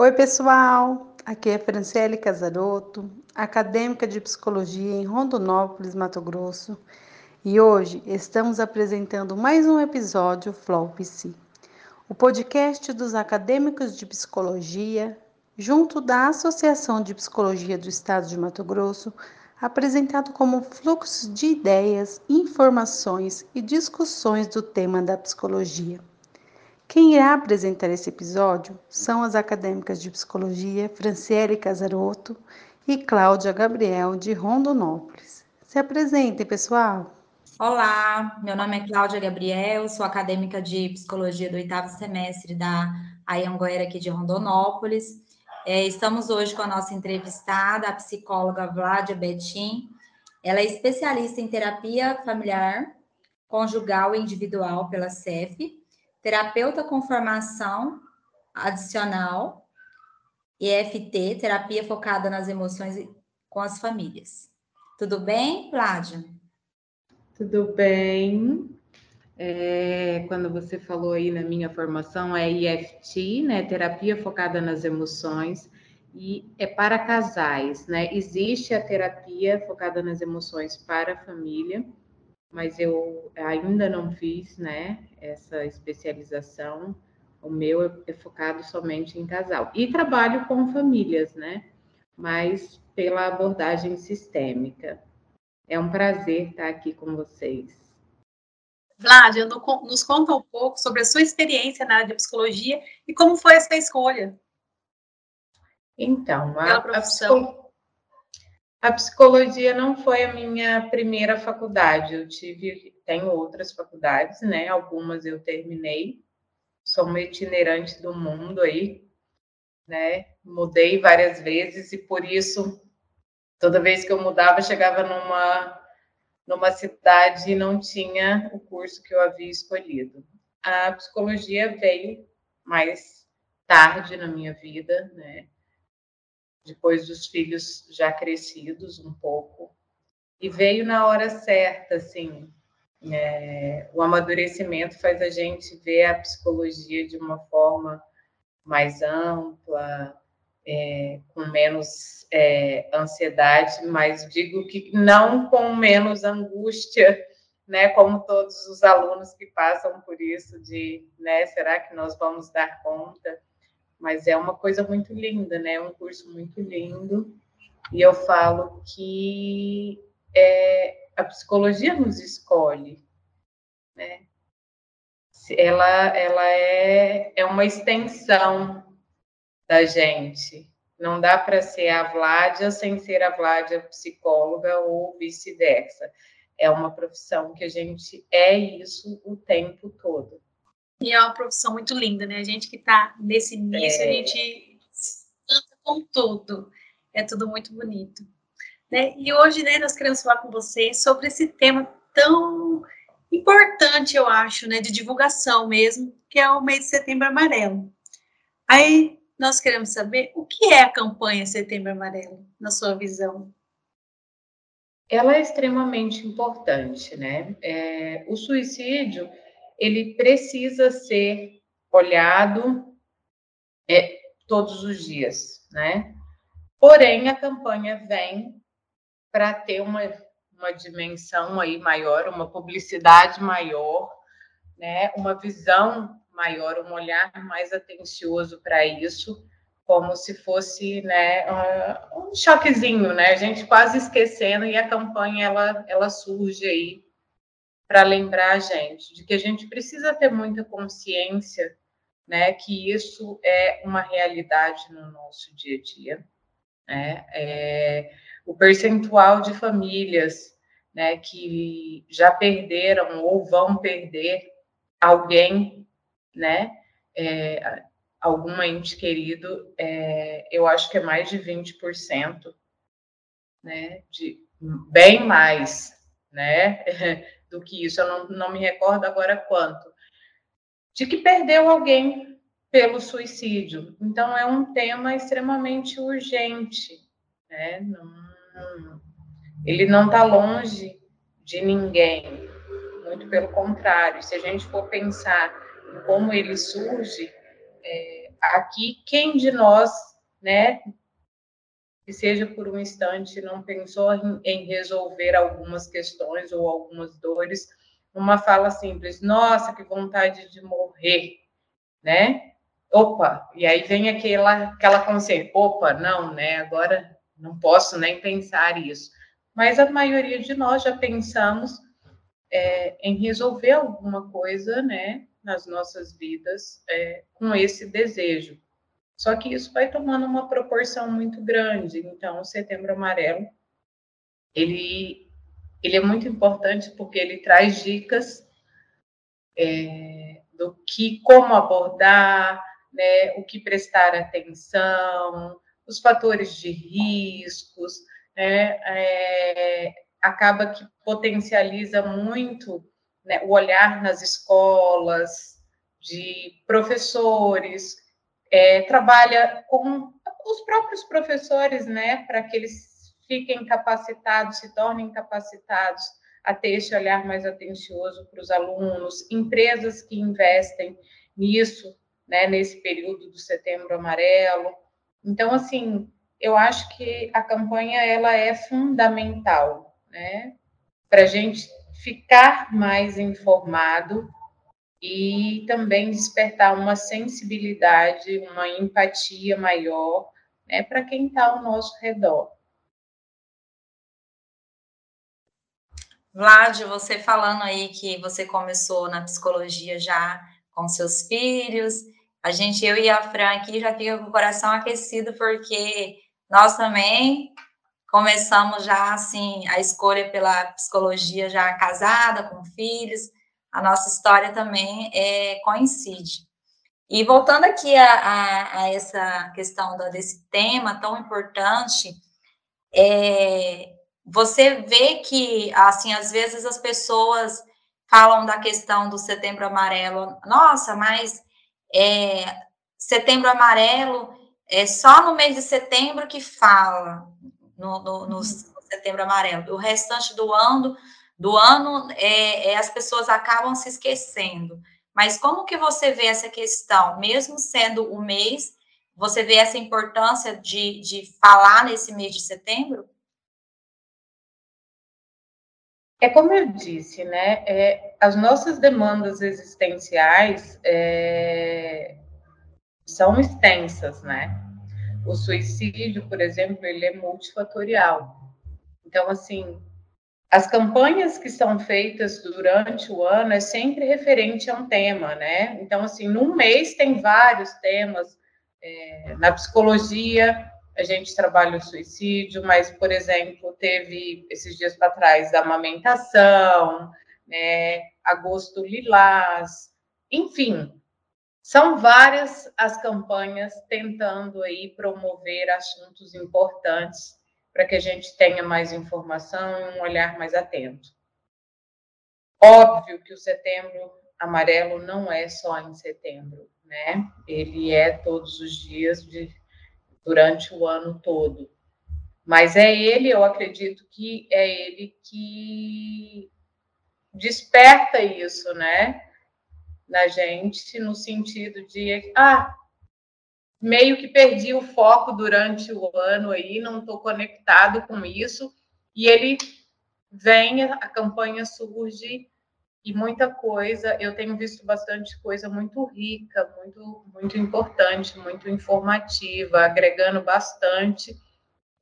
Oi, pessoal! Aqui é Franciele Casaroto, acadêmica de psicologia em Rondonópolis, Mato Grosso, e hoje estamos apresentando mais um episódio Flow PC, o podcast dos acadêmicos de psicologia, junto da Associação de Psicologia do Estado de Mato Grosso, apresentado como fluxo de ideias, informações e discussões do tema da psicologia. Quem irá apresentar esse episódio são as acadêmicas de psicologia Franciele Casaroto e Cláudia Gabriel, de Rondonópolis. Se apresentem, pessoal! Olá, meu nome é Cláudia Gabriel, sou acadêmica de psicologia do oitavo semestre da Ayanguera aqui de Rondonópolis. É, estamos hoje com a nossa entrevistada, a psicóloga Vládia Betim. Ela é especialista em terapia familiar, conjugal e individual pela CEF terapeuta com formação adicional, EFT, terapia focada nas emoções com as famílias. Tudo bem, Cláudia? Tudo bem. É, quando você falou aí na minha formação, é EFT, né? Terapia focada nas emoções, e é para casais, né? Existe a terapia focada nas emoções para a família, mas eu ainda não fiz, né, essa especialização. O meu é focado somente em casal. E trabalho com famílias, né? Mas pela abordagem sistêmica. É um prazer estar aqui com vocês. Vládia, nos conta um pouco sobre a sua experiência na área de psicologia e como foi essa escolha. Então, a, a, a psicologia não foi a minha primeira faculdade. Eu tive, tenho outras faculdades, né? Algumas eu terminei. Sou uma itinerante do mundo aí, né? Mudei várias vezes e por isso toda vez que eu mudava chegava numa numa cidade e não tinha o curso que eu havia escolhido. A psicologia veio mais tarde na minha vida, né? Depois dos filhos já crescidos um pouco, e veio na hora certa, assim. É, o amadurecimento faz a gente ver a psicologia de uma forma mais ampla, é, com menos é, ansiedade, mas digo que não com menos angústia, né, como todos os alunos que passam por isso de, né, será que nós vamos dar conta? Mas é uma coisa muito linda, né? É um curso muito lindo. E eu falo que é, a psicologia nos escolhe, né? Ela, ela é, é uma extensão da gente. Não dá para ser a Vládia sem ser a Vládia psicóloga ou vice-versa. É uma profissão que a gente é isso o tempo todo. E é uma profissão muito linda, né? A gente que está nesse início, é. a gente canta com tudo. É tudo muito bonito. Né? E hoje, né, nós queremos falar com vocês sobre esse tema tão importante, eu acho, né, de divulgação mesmo, que é o mês de Setembro Amarelo. Aí nós queremos saber o que é a campanha Setembro Amarelo, na sua visão. Ela é extremamente importante, né? É, o suicídio ele precisa ser olhado é, todos os dias, né? Porém, a campanha vem para ter uma, uma dimensão aí maior, uma publicidade maior, né? Uma visão maior, um olhar mais atencioso para isso, como se fosse, né, um choquezinho, né? A gente quase esquecendo e a campanha ela ela surge aí para lembrar a gente de que a gente precisa ter muita consciência, né, que isso é uma realidade no nosso dia a dia, né? É, o percentual de famílias, né, que já perderam ou vão perder alguém, né, é, algum ente querido, é, eu acho que é mais de 20%, né, de bem mais, né, do que isso, eu não, não me recordo agora quanto, de que perdeu alguém pelo suicídio. Então, é um tema extremamente urgente, né? Não, ele não está longe de ninguém, muito pelo contrário. Se a gente for pensar em como ele surge, é, aqui, quem de nós, né, que seja por um instante, não pensou em, resolver algumas questões ou algumas dores, uma fala simples, nossa, que vontade de morrer, né? Opa, e aí vem aquela, aquela consciência, opa, não, né? Agora não posso nem pensar isso. Mas a maioria de nós já pensamos é, em resolver alguma coisa, né, nas nossas vidas é, com esse desejo. Só que isso vai tomando uma proporção muito grande. Então, o Setembro Amarelo, ele, ele é muito importante porque ele traz dicas é, do que, como abordar, né, o que prestar atenção, os fatores de riscos, né, é, acaba que potencializa muito né, o olhar nas escolas, de professores, é, trabalha com os próprios professores, né, para que eles fiquem capacitados, se tornem capacitados a ter esse olhar mais atencioso para os alunos, empresas que investem nisso, né, nesse período do Setembro Amarelo. Então, assim, eu acho que a campanha ela é fundamental, né, para a gente ficar mais informado e também despertar uma sensibilidade, uma empatia maior né, para quem está ao nosso redor. Vlad, você falando aí que você começou na psicologia já com seus filhos, a gente, eu e a Fran aqui já fica com o coração aquecido porque nós também começamos já assim a escolha pela psicologia já casada com filhos a nossa história também é, coincide. E voltando aqui a, a, a essa questão desse tema tão importante, é, você vê que, assim, às vezes as pessoas falam da questão do setembro amarelo, nossa, mas é, setembro amarelo é só no mês de setembro que fala, no, no, no uhum. setembro amarelo, o restante do ano do ano, é, é, as pessoas acabam se esquecendo. Mas como que você vê essa questão, mesmo sendo o mês, você vê essa importância de, de falar nesse mês de setembro? É como eu disse, né? É, as nossas demandas existenciais é, são extensas, né? O suicídio, por exemplo, ele é multifatorial. Então, assim, as campanhas que são feitas durante o ano é sempre referente a um tema, né? Então, assim, num mês tem vários temas. É, na psicologia, a gente trabalha o suicídio, mas, por exemplo, teve esses dias para trás a amamentação, né? Agosto Lilás, enfim, são várias as campanhas tentando aí promover assuntos importantes para que a gente tenha mais informação e um olhar mais atento. Óbvio que o setembro amarelo não é só em setembro, né? Ele é todos os dias de, durante o ano todo. Mas é ele, eu acredito que é ele que desperta isso, né? Na gente, no sentido de, ah, meio que perdi o foco durante o ano aí, não estou conectado com isso, e ele vem, a campanha surge e muita coisa, eu tenho visto bastante coisa muito rica, muito, muito importante, muito informativa, agregando bastante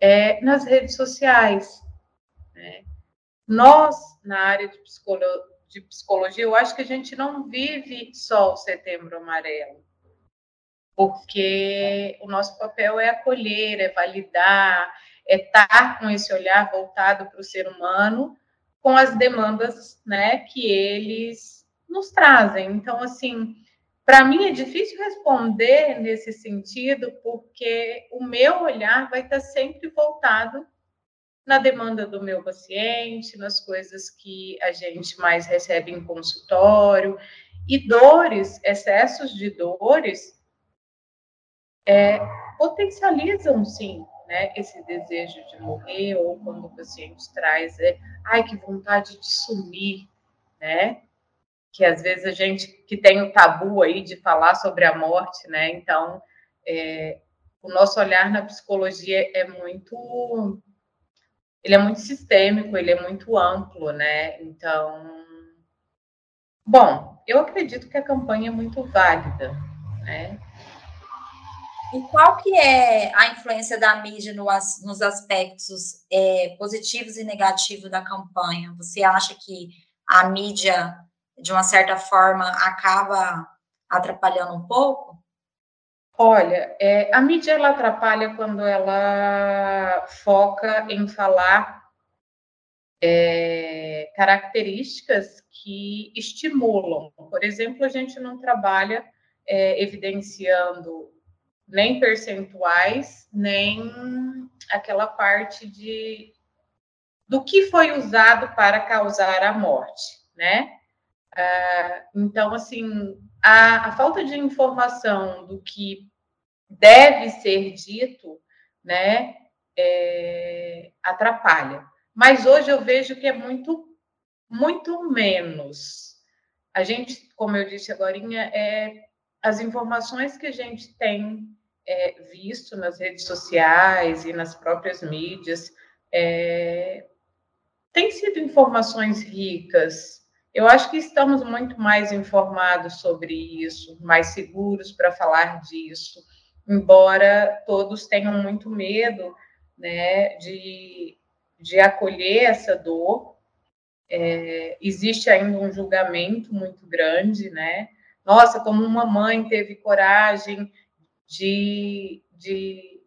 é, nas redes sociais. Né? Nós, na área de, de psicologia, eu acho que a gente não vive só o setembro amarelo porque o nosso papel é acolher, é validar, é estar com esse olhar voltado para o ser humano, com as demandas né, que eles nos trazem. Então, assim, para mim é difícil responder nesse sentido, porque o meu olhar vai estar sempre voltado na demanda do meu paciente, nas coisas que a gente mais recebe em consultório. E dores, excessos de dores, é, potencializam, sim, né, esse desejo de morrer, ou quando o paciente traz, é, ai, que vontade de sumir, né? que às vezes a gente que tem o tabu aí de falar sobre a morte, né? Então, é, o nosso olhar na psicologia é muito ele é muito sistêmico, ele é muito amplo, né? Então, bom, eu acredito que a campanha é muito válida, né? E qual que é a influência da mídia no, nos aspectos é, positivos e negativos da campanha? Você acha que a mídia, de uma certa forma, acaba atrapalhando um pouco? Olha, é, a mídia ela atrapalha quando ela foca em falar é, características que estimulam. Por exemplo, a gente não trabalha é, evidenciando nem percentuais, nem aquela parte de do que foi usado para causar a morte, né? Ah, então, assim, a, a, falta de informação do que deve ser dito, né, é, atrapalha. Mas hoje eu vejo que é muito, muito menos. A gente, como eu disse agora, é, as informações que a gente tem é, visto nas redes sociais e nas próprias mídias é, têm sido informações ricas, eu acho que estamos muito mais informados sobre isso, mais seguros para falar disso, embora todos tenham muito medo né, de, de acolher essa dor. É, existe ainda um julgamento muito grande, né? Nossa, como uma mãe teve coragem de, de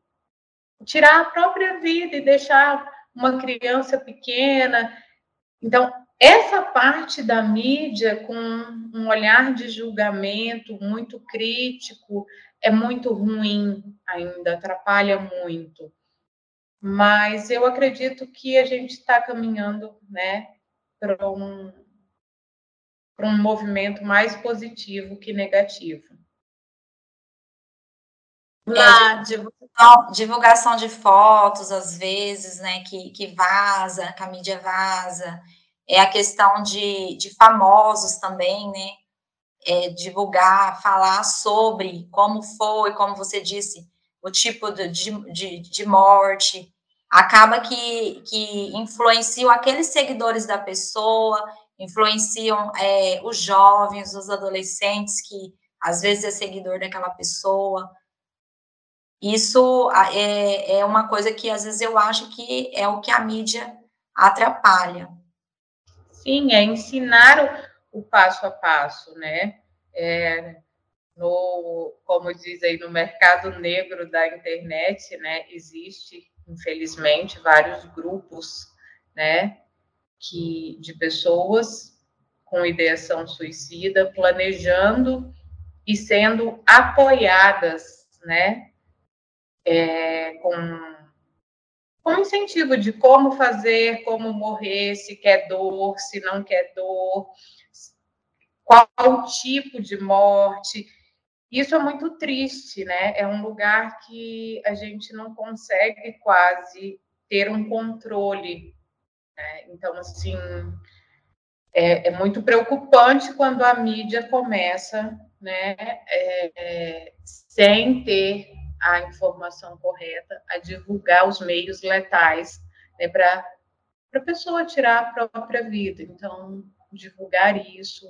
tirar a própria vida e deixar uma criança pequena. Então, essa parte da mídia, com um olhar de julgamento muito crítico, é muito ruim ainda, atrapalha muito. Mas eu acredito que a gente está caminhando né, para um, um movimento mais positivo que negativo. É, divulgação de fotos, às vezes, né, que, que vaza, que a mídia vaza, é a questão de, de famosos também, né? É, divulgar, falar sobre como foi, como você disse, o tipo de, de, de morte, acaba que, que influenciam aqueles seguidores da pessoa, influenciam é, os jovens, os adolescentes, que às vezes é seguidor daquela pessoa. Isso é, é uma coisa que às vezes eu acho que é o que a mídia atrapalha. Sim, é ensinar o, o passo a passo, né? É, no, como diz aí, no mercado negro da internet, né, existe, infelizmente, vários grupos, né, que, de pessoas com ideação suicida, planejando e sendo apoiadas, né, é, com com incentivo de como fazer, como morrer, se quer dor, se não quer dor, qual tipo de morte. Isso é muito triste, né? É um lugar que a gente não consegue quase ter um controle. Né? Então, assim, é, é, muito preocupante quando a mídia começa, né, é, sem ter a informação correta, a divulgar os meios letais né, para a pessoa tirar a própria vida. Então, divulgar isso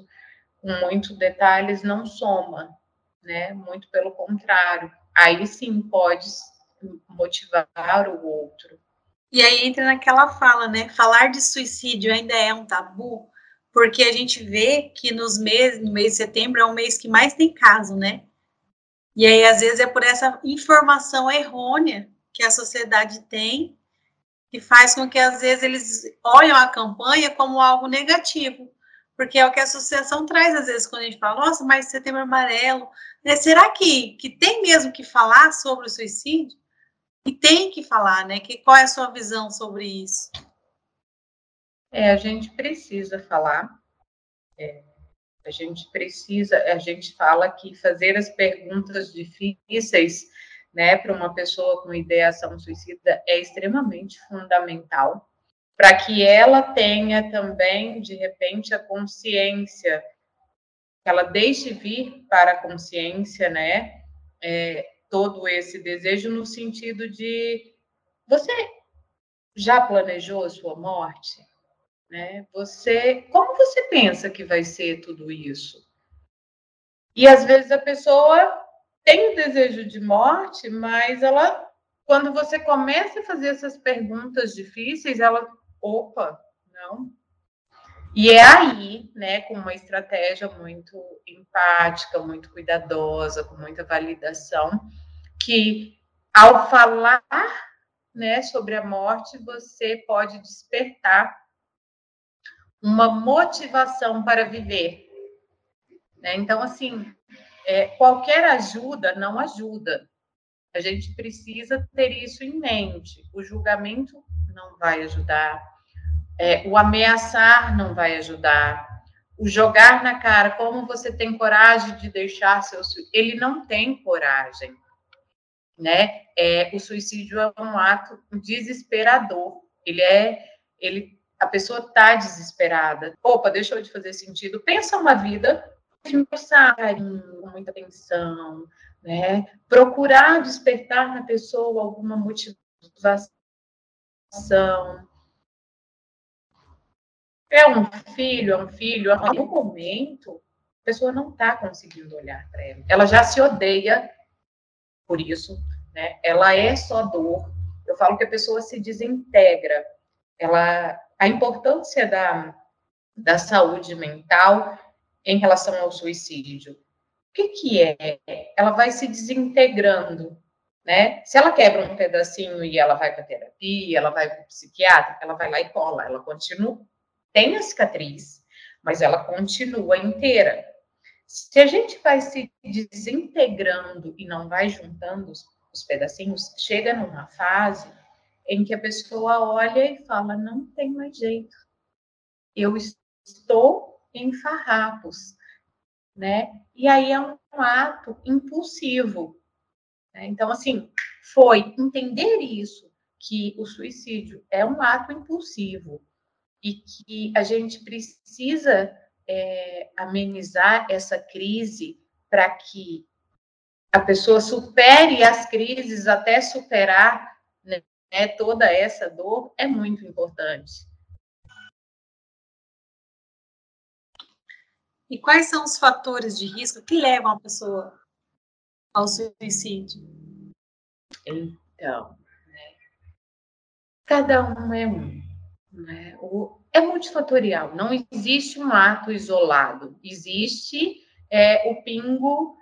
com muitos detalhes não soma, né? Muito pelo contrário. Aí sim pode motivar o outro. E aí entra naquela fala, né? Falar de suicídio ainda é um tabu, porque a gente vê que nos meses, no mês de setembro é um mês que mais tem caso, né? E aí, às vezes, é por essa informação errônea que a sociedade tem, que faz com que, às vezes, eles olham a campanha como algo negativo. Porque é o que a associação traz, às vezes, quando a gente fala, nossa, mas setembro amarelo, né? será que, que tem mesmo que falar sobre o suicídio? E tem que falar, né? Que, qual é a sua visão sobre isso? É, a gente precisa falar. É, a gente precisa, a gente fala que fazer as perguntas difíceis, né, para uma pessoa com ideação suicida é extremamente fundamental, para que ela tenha também, de repente, a consciência ela deixe vir para a consciência, né? É, todo esse desejo no sentido de você já planejou a sua morte? Né? Você, como você pensa que vai ser tudo isso? E às vezes a pessoa tem o desejo de morte, mas ela, quando você começa a fazer essas perguntas difíceis, ela, opa, não. E é aí, né, com uma estratégia muito empática, muito cuidadosa, com muita validação, que ao falar, né, sobre a morte, você pode despertar uma motivação para viver. Né? Então, assim, é, qualquer ajuda não ajuda. A gente precisa ter isso em mente. O julgamento não vai ajudar, é, o ameaçar não vai ajudar, o jogar na cara, como você tem coragem de deixar seu ele não tem coragem, né? É, o suicídio é um ato desesperador. Ele é, ele, a pessoa está desesperada. Opa, deixou de fazer sentido. Pensa uma vida pensar com muita atenção, né? Procurar despertar na pessoa alguma motivação. É um filho, é um filho, em algum momento a pessoa não está conseguindo olhar para ela. Ela já se odeia por isso, né? Ela é só dor. Eu falo que a pessoa se desintegra. Ela, a importância da, da saúde mental em relação ao suicídio. O que, que é? Ela vai se desintegrando, né? Se ela quebra um pedacinho e ela vai para terapia, ela vai para o psiquiatra, ela vai lá e cola, ela continua, tem a cicatriz, mas ela continua inteira. Se a gente vai se desintegrando e não vai juntando os, os pedacinhos, chega numa fase em que a pessoa olha e fala: não tem mais jeito. Eu estou em farrapos, né? E aí é um ato impulsivo. Né? Então, assim, foi entender isso, que o suicídio é um ato impulsivo e que a gente precisa é, amenizar essa crise para que a pessoa supere as crises até superar né, toda essa dor é muito importante. E quais são os fatores de risco que levam a pessoa ao suicídio? Então, né? cada um é um. Né? O, é multifatorial, não existe um ato isolado, existe é, o pingo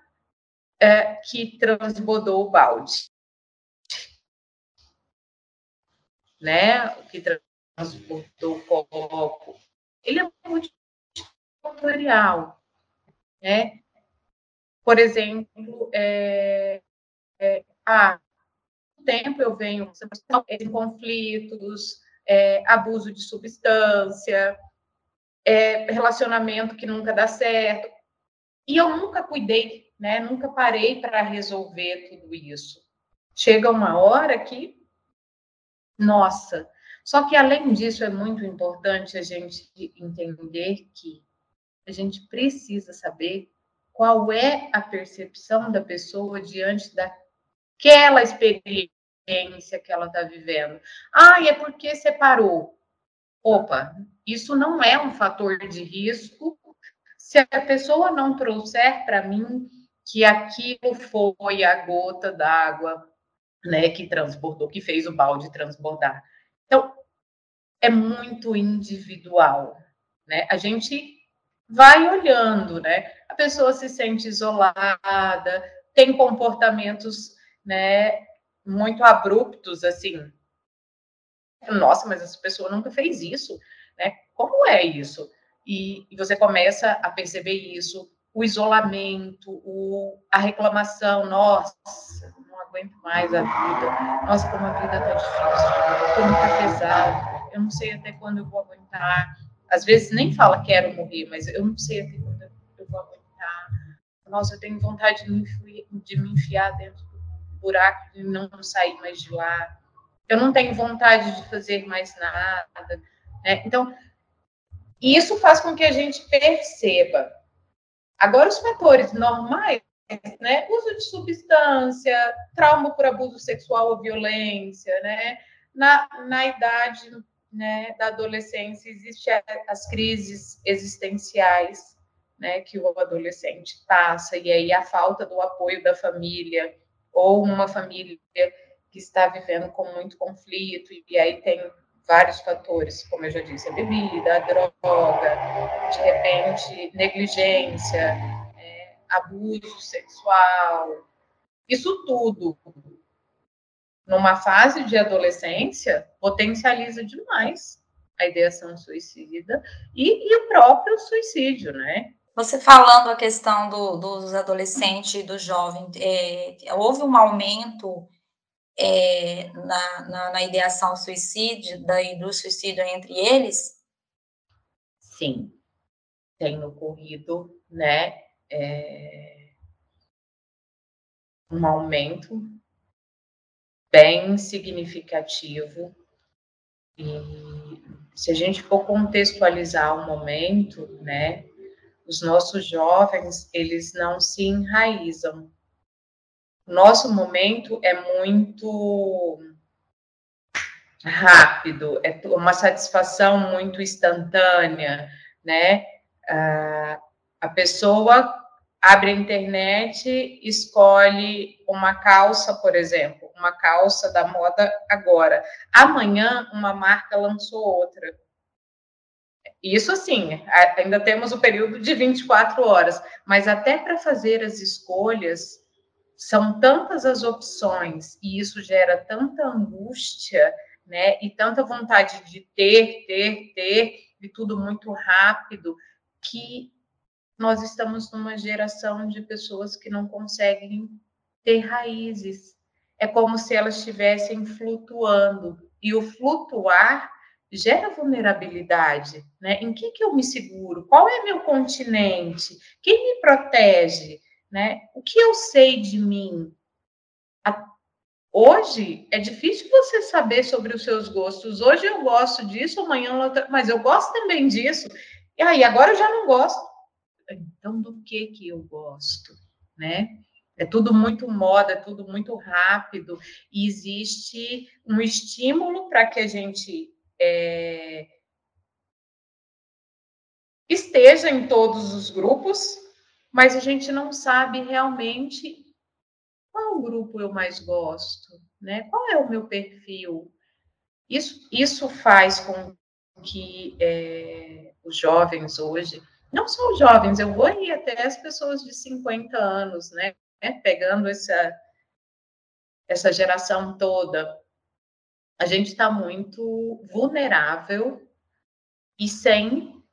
é, que transbordou o balde. Né? Que transportou o copo. Ele é muito fatorial, né? Por exemplo, é, é, há tempo eu venho em conflitos, é, abuso de substância, é, relacionamento que nunca dá certo, e eu nunca cuidei, né? Nunca parei para resolver tudo isso. Chega uma hora que, nossa. Só que além disso é muito importante a gente entender que a gente precisa saber qual é a percepção da pessoa diante daquela experiência que ela está vivendo. Ah, é porque separou. Opa, isso não é um fator de risco se a pessoa não trouxer para mim que aquilo foi a gota d'água, né, que transbordou, que fez o balde transbordar. Então, é muito individual, né? A gente vai olhando, né? A pessoa se sente isolada, tem comportamentos, né, muito abruptos, assim. Nossa, mas essa pessoa nunca fez isso, né? Como é isso? E, você começa a perceber isso, o isolamento, o, a reclamação, nossa, aguento mais a vida, nossa, como a vida tá difícil, como tá pesado, eu não sei até quando eu vou aguentar, às vezes nem fala quero morrer, mas eu não sei até quando eu vou aguentar. Nossa, eu tenho vontade de me, enfiar, de me enfiar dentro do buraco e não sair mais de lá. Eu não tenho vontade de fazer mais nada. Né? Então, isso faz com que a gente perceba Agora, os fatores normais, né? Uso de substância, trauma por abuso sexual ou violência, né? Na, na idade né, da adolescência, existem as crises existenciais, né, que o adolescente passa, e aí a falta do apoio da família, ou uma família que está vivendo com muito conflito, e aí tem vários fatores, como eu já disse, a bebida, a droga, de repente, negligência, abuso sexual, isso tudo, numa fase de adolescência, potencializa demais a ideação suicida e, e o próprio suicídio, né? Você falando a questão do, dos adolescentes e do jovem, é, houve um aumento é, na, na, na, ideação suicídio, daí do suicídio entre eles? Sim, tem ocorrido, né, é, um aumento bem significativo e se a gente for contextualizar o momento, né, os nossos jovens, eles não se enraizam nosso momento é muito rápido, é uma satisfação muito instantânea, né? Ah, a pessoa abre a internet, escolhe uma calça, por exemplo, uma calça da moda agora. Amanhã, uma marca lançou outra. Isso assim, ainda temos o período de 24 horas, mas até para fazer as escolhas, são tantas as opções e isso gera tanta angústia, né? E tanta vontade de ter, ter, ter e tudo muito rápido que nós estamos numa geração de pessoas que não conseguem ter raízes. É como se elas estivessem flutuando e o flutuar gera vulnerabilidade, né? Em que que eu me seguro? Qual é meu continente? Quem me protege? né? O que eu sei de mim? Hoje é difícil você saber sobre os seus gostos. Hoje eu gosto disso, amanhã outra, mas eu gosto também disso. E aí agora eu já não gosto. Então do que que eu gosto, né? É tudo muito moda, é tudo muito rápido e existe um estímulo para que a gente é, esteja em todos os grupos, mas a gente não sabe realmente qual grupo eu mais gosto, né? Qual é o meu perfil? Isso, isso faz com que é, os jovens hoje, não só os jovens, eu vou ir até as pessoas de 50 anos, né? Pegando essa, essa geração toda, a gente está muito vulnerável e sem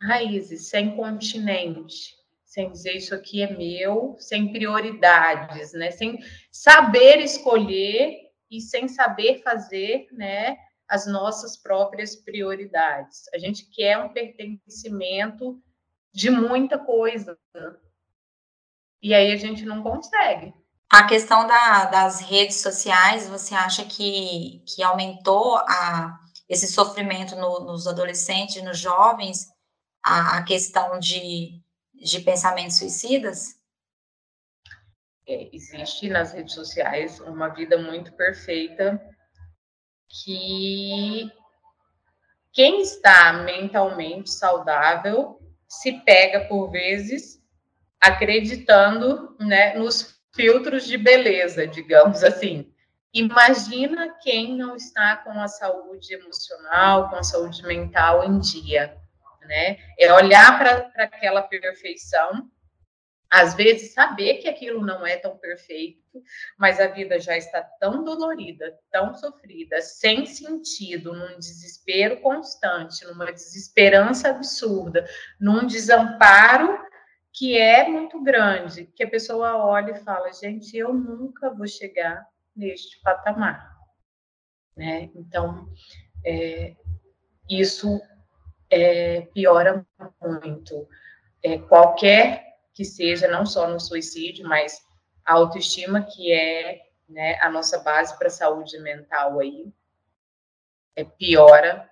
raízes, sem continente sem dizer isso aqui é meu, sem prioridades, né? Sem saber escolher e sem saber fazer, né? As nossas próprias prioridades. A gente quer um pertencimento de muita coisa. E aí a gente não consegue. A questão da, das redes sociais, você acha que, que aumentou a, esse sofrimento no, nos adolescentes, nos jovens, a, a questão de de pensamentos suicidas? É, existe nas redes sociais uma vida muito perfeita que quem está mentalmente saudável se pega por vezes acreditando né, nos filtros de beleza, digamos assim. Imagina quem não está com a saúde emocional, com a saúde mental em dia né? É olhar para aquela perfeição, às vezes saber que aquilo não é tão perfeito, mas a vida já está tão dolorida, tão sofrida, sem sentido, num desespero constante, numa desesperança absurda, num desamparo que é muito grande, que a pessoa olha e fala: gente, eu nunca vou chegar neste patamar. Né? Então, é, isso é, piora muito. É, qualquer que seja, não só no suicídio, mas a autoestima, que é né, a nossa base para a saúde mental aí, é, piora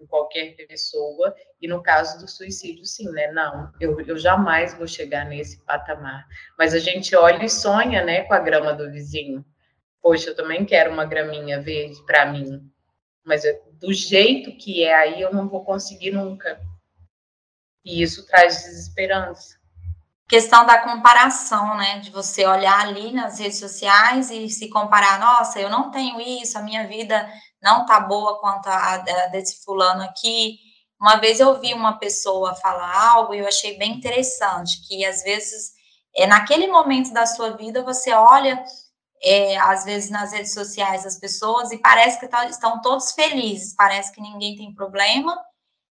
em qualquer pessoa, e no caso do suicídio, sim, né? Não, eu, eu jamais vou chegar nesse patamar. Mas a gente olha e sonha, né, com a grama do vizinho. Poxa, eu também quero uma graminha verde para mim. Mas eu, do jeito que é aí, eu não vou conseguir nunca. E isso traz desesperança. Questão da comparação, né? De você olhar ali nas redes sociais e se comparar, nossa, eu não tenho isso, a minha vida não tá boa quanto a, a desse fulano aqui. Uma vez eu vi uma pessoa falar algo e eu achei bem interessante, que às vezes, é, naquele momento da sua vida, você olha, é, às vezes nas redes sociais, as pessoas e parece que tá, estão todos felizes, parece que ninguém tem problema,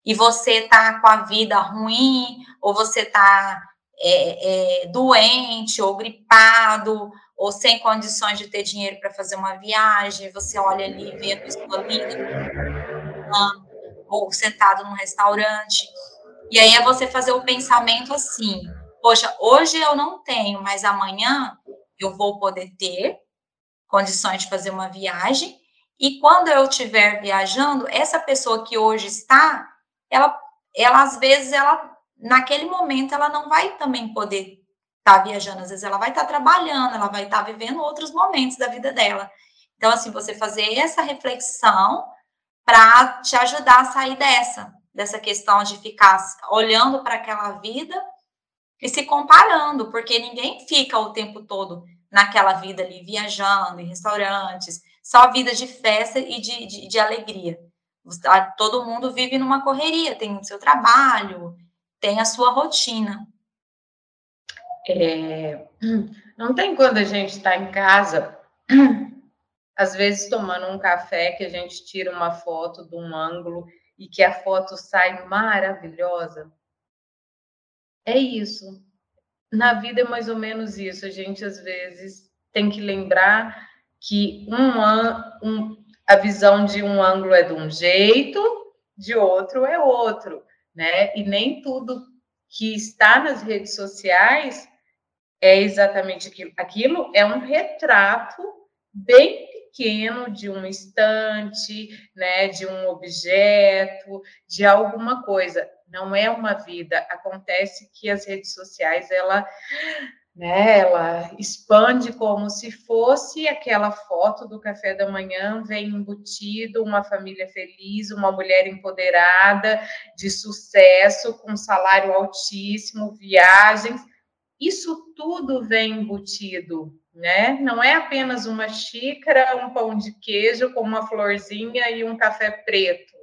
e você tá com a vida ruim, ou você tá é, é, doente, ou gripado, ou sem condições de ter dinheiro para fazer uma viagem, você olha ali e vê a pessoa linda, ou sentado num restaurante. E aí é você fazer o pensamento assim: poxa, hoje eu não tenho, mas amanhã eu vou poder ter condições de fazer uma viagem. E quando eu estiver viajando, essa pessoa que hoje está, ela, ela às vezes, ela naquele momento, ela não vai também poder estar tá viajando, às vezes ela vai estar tá trabalhando, ela vai estar tá vivendo outros momentos da vida dela. Então, assim, você fazer essa reflexão para te ajudar a sair dessa, dessa questão de ficar olhando para aquela vida e se comparando, porque ninguém fica o tempo todo naquela vida ali, viajando em restaurantes, só vida de festa e de, de, de alegria. Todo mundo vive numa correria, tem o seu trabalho, tem a sua rotina. É, não tem quando a gente está em casa, às vezes tomando um café, que a gente tira uma foto de um ângulo e que a foto sai maravilhosa. É isso. Na vida é mais ou menos isso. A gente às vezes tem que lembrar que um, um, a visão de um ângulo é de um jeito, de outro é outro, né? E nem tudo que está nas redes sociais é exatamente aquilo. Aquilo é um retrato bem pequeno de um instante, né, de um objeto, de alguma coisa. Não é uma vida. Acontece que as redes sociais ela, né, ela expande como se fosse aquela foto do café da manhã, vem embutido uma família feliz, uma mulher empoderada, de sucesso, com salário altíssimo, viagens isso tudo vem embutido, né? Não é apenas uma xícara, um pão de queijo com uma florzinha e um café preto,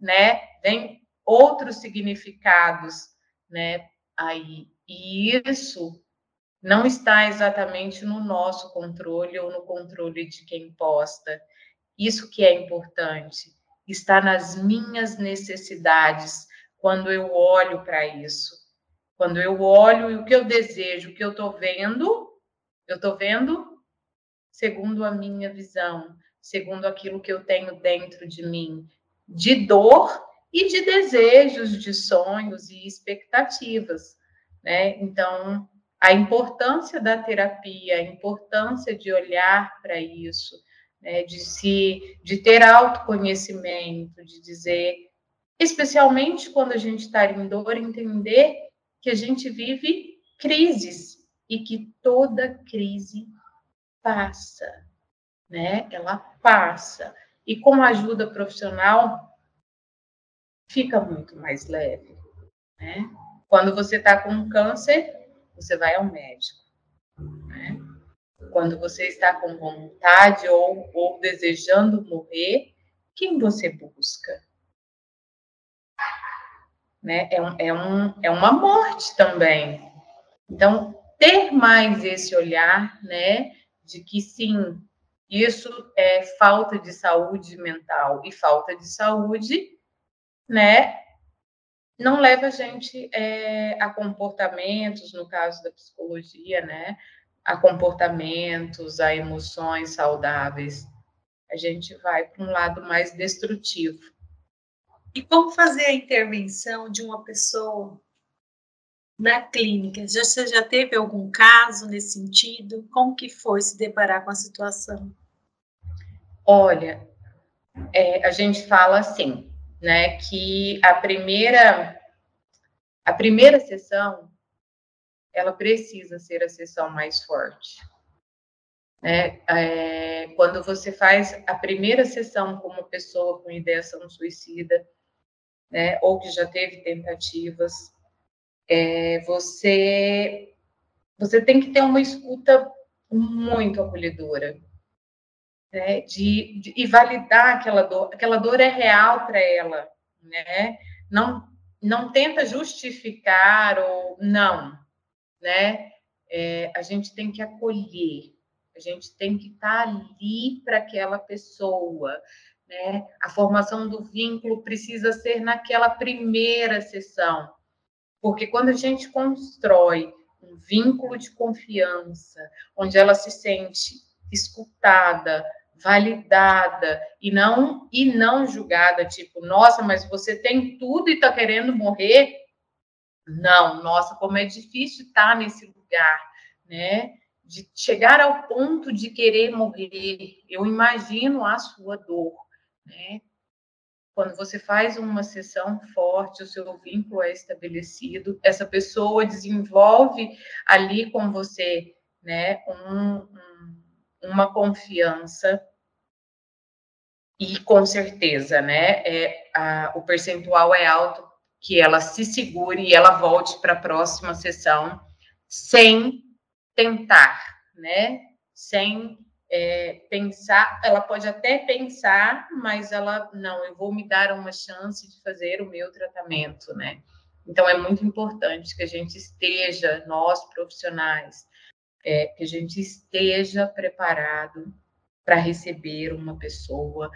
né? Vem outros significados, né? Aí, e isso não está exatamente no nosso controle ou no controle de quem posta. Isso que é importante, está nas minhas necessidades quando eu olho para isso quando eu olho e o que eu desejo, o que eu estou vendo, eu estou vendo segundo a minha visão, segundo aquilo que eu tenho dentro de mim, de dor e de desejos, de sonhos e expectativas, né? Então, a importância da terapia, a importância de olhar para isso, né? de se, de ter autoconhecimento, de dizer, especialmente quando a gente está em dor, entender que a gente vive crises e que toda crise passa, né? Ela passa. E com a ajuda profissional, fica muito mais leve, né? Quando você está com câncer, você vai ao médico, né? Quando você está com vontade ou, ou desejando morrer, quem você busca? né? É, um, é, um, é uma morte também. Então, ter mais esse olhar, né, de que sim, isso é falta de saúde mental e falta de saúde, né, não leva a gente é, a comportamentos, no caso da psicologia, né, a comportamentos, a emoções saudáveis. A gente vai para um lado mais destrutivo. E como fazer a intervenção de uma pessoa na clínica? Já, você já teve algum caso nesse sentido? Como que foi se deparar com a situação? Olha, é, a gente fala assim, né, que a primeira a primeira sessão ela precisa ser a sessão mais forte. É, é, quando você faz a primeira sessão com uma pessoa com ideação suicida, né, ou que já teve tentativas, é, você você tem que ter uma escuta muito acolhedora, né, de, de, e validar aquela dor, aquela dor é real para ela, né? Não não tenta justificar ou não, né? É, a gente tem que acolher, a gente tem que estar tá ali para aquela pessoa, né? A formação do vínculo precisa ser naquela primeira sessão, porque quando a gente constrói um vínculo de confiança, onde ela se sente escutada, validada e não e não julgada, tipo, nossa, mas você tem tudo e está querendo morrer? Não, nossa, como é difícil estar tá nesse lugar, né? De chegar ao ponto de querer morrer. Eu imagino a sua dor, né? Quando você faz uma sessão forte, o seu vínculo é estabelecido, essa pessoa desenvolve ali com você, né, um, um uma confiança e com certeza, né, é, a, o percentual é alto que ela se segure e ela volte para a próxima sessão sem tentar, né, sem é, pensar, ela pode até pensar, mas ela, não, eu vou me dar uma chance de fazer o meu tratamento, né, então é muito importante que a gente esteja, nós profissionais, é, que a gente esteja preparado para receber uma pessoa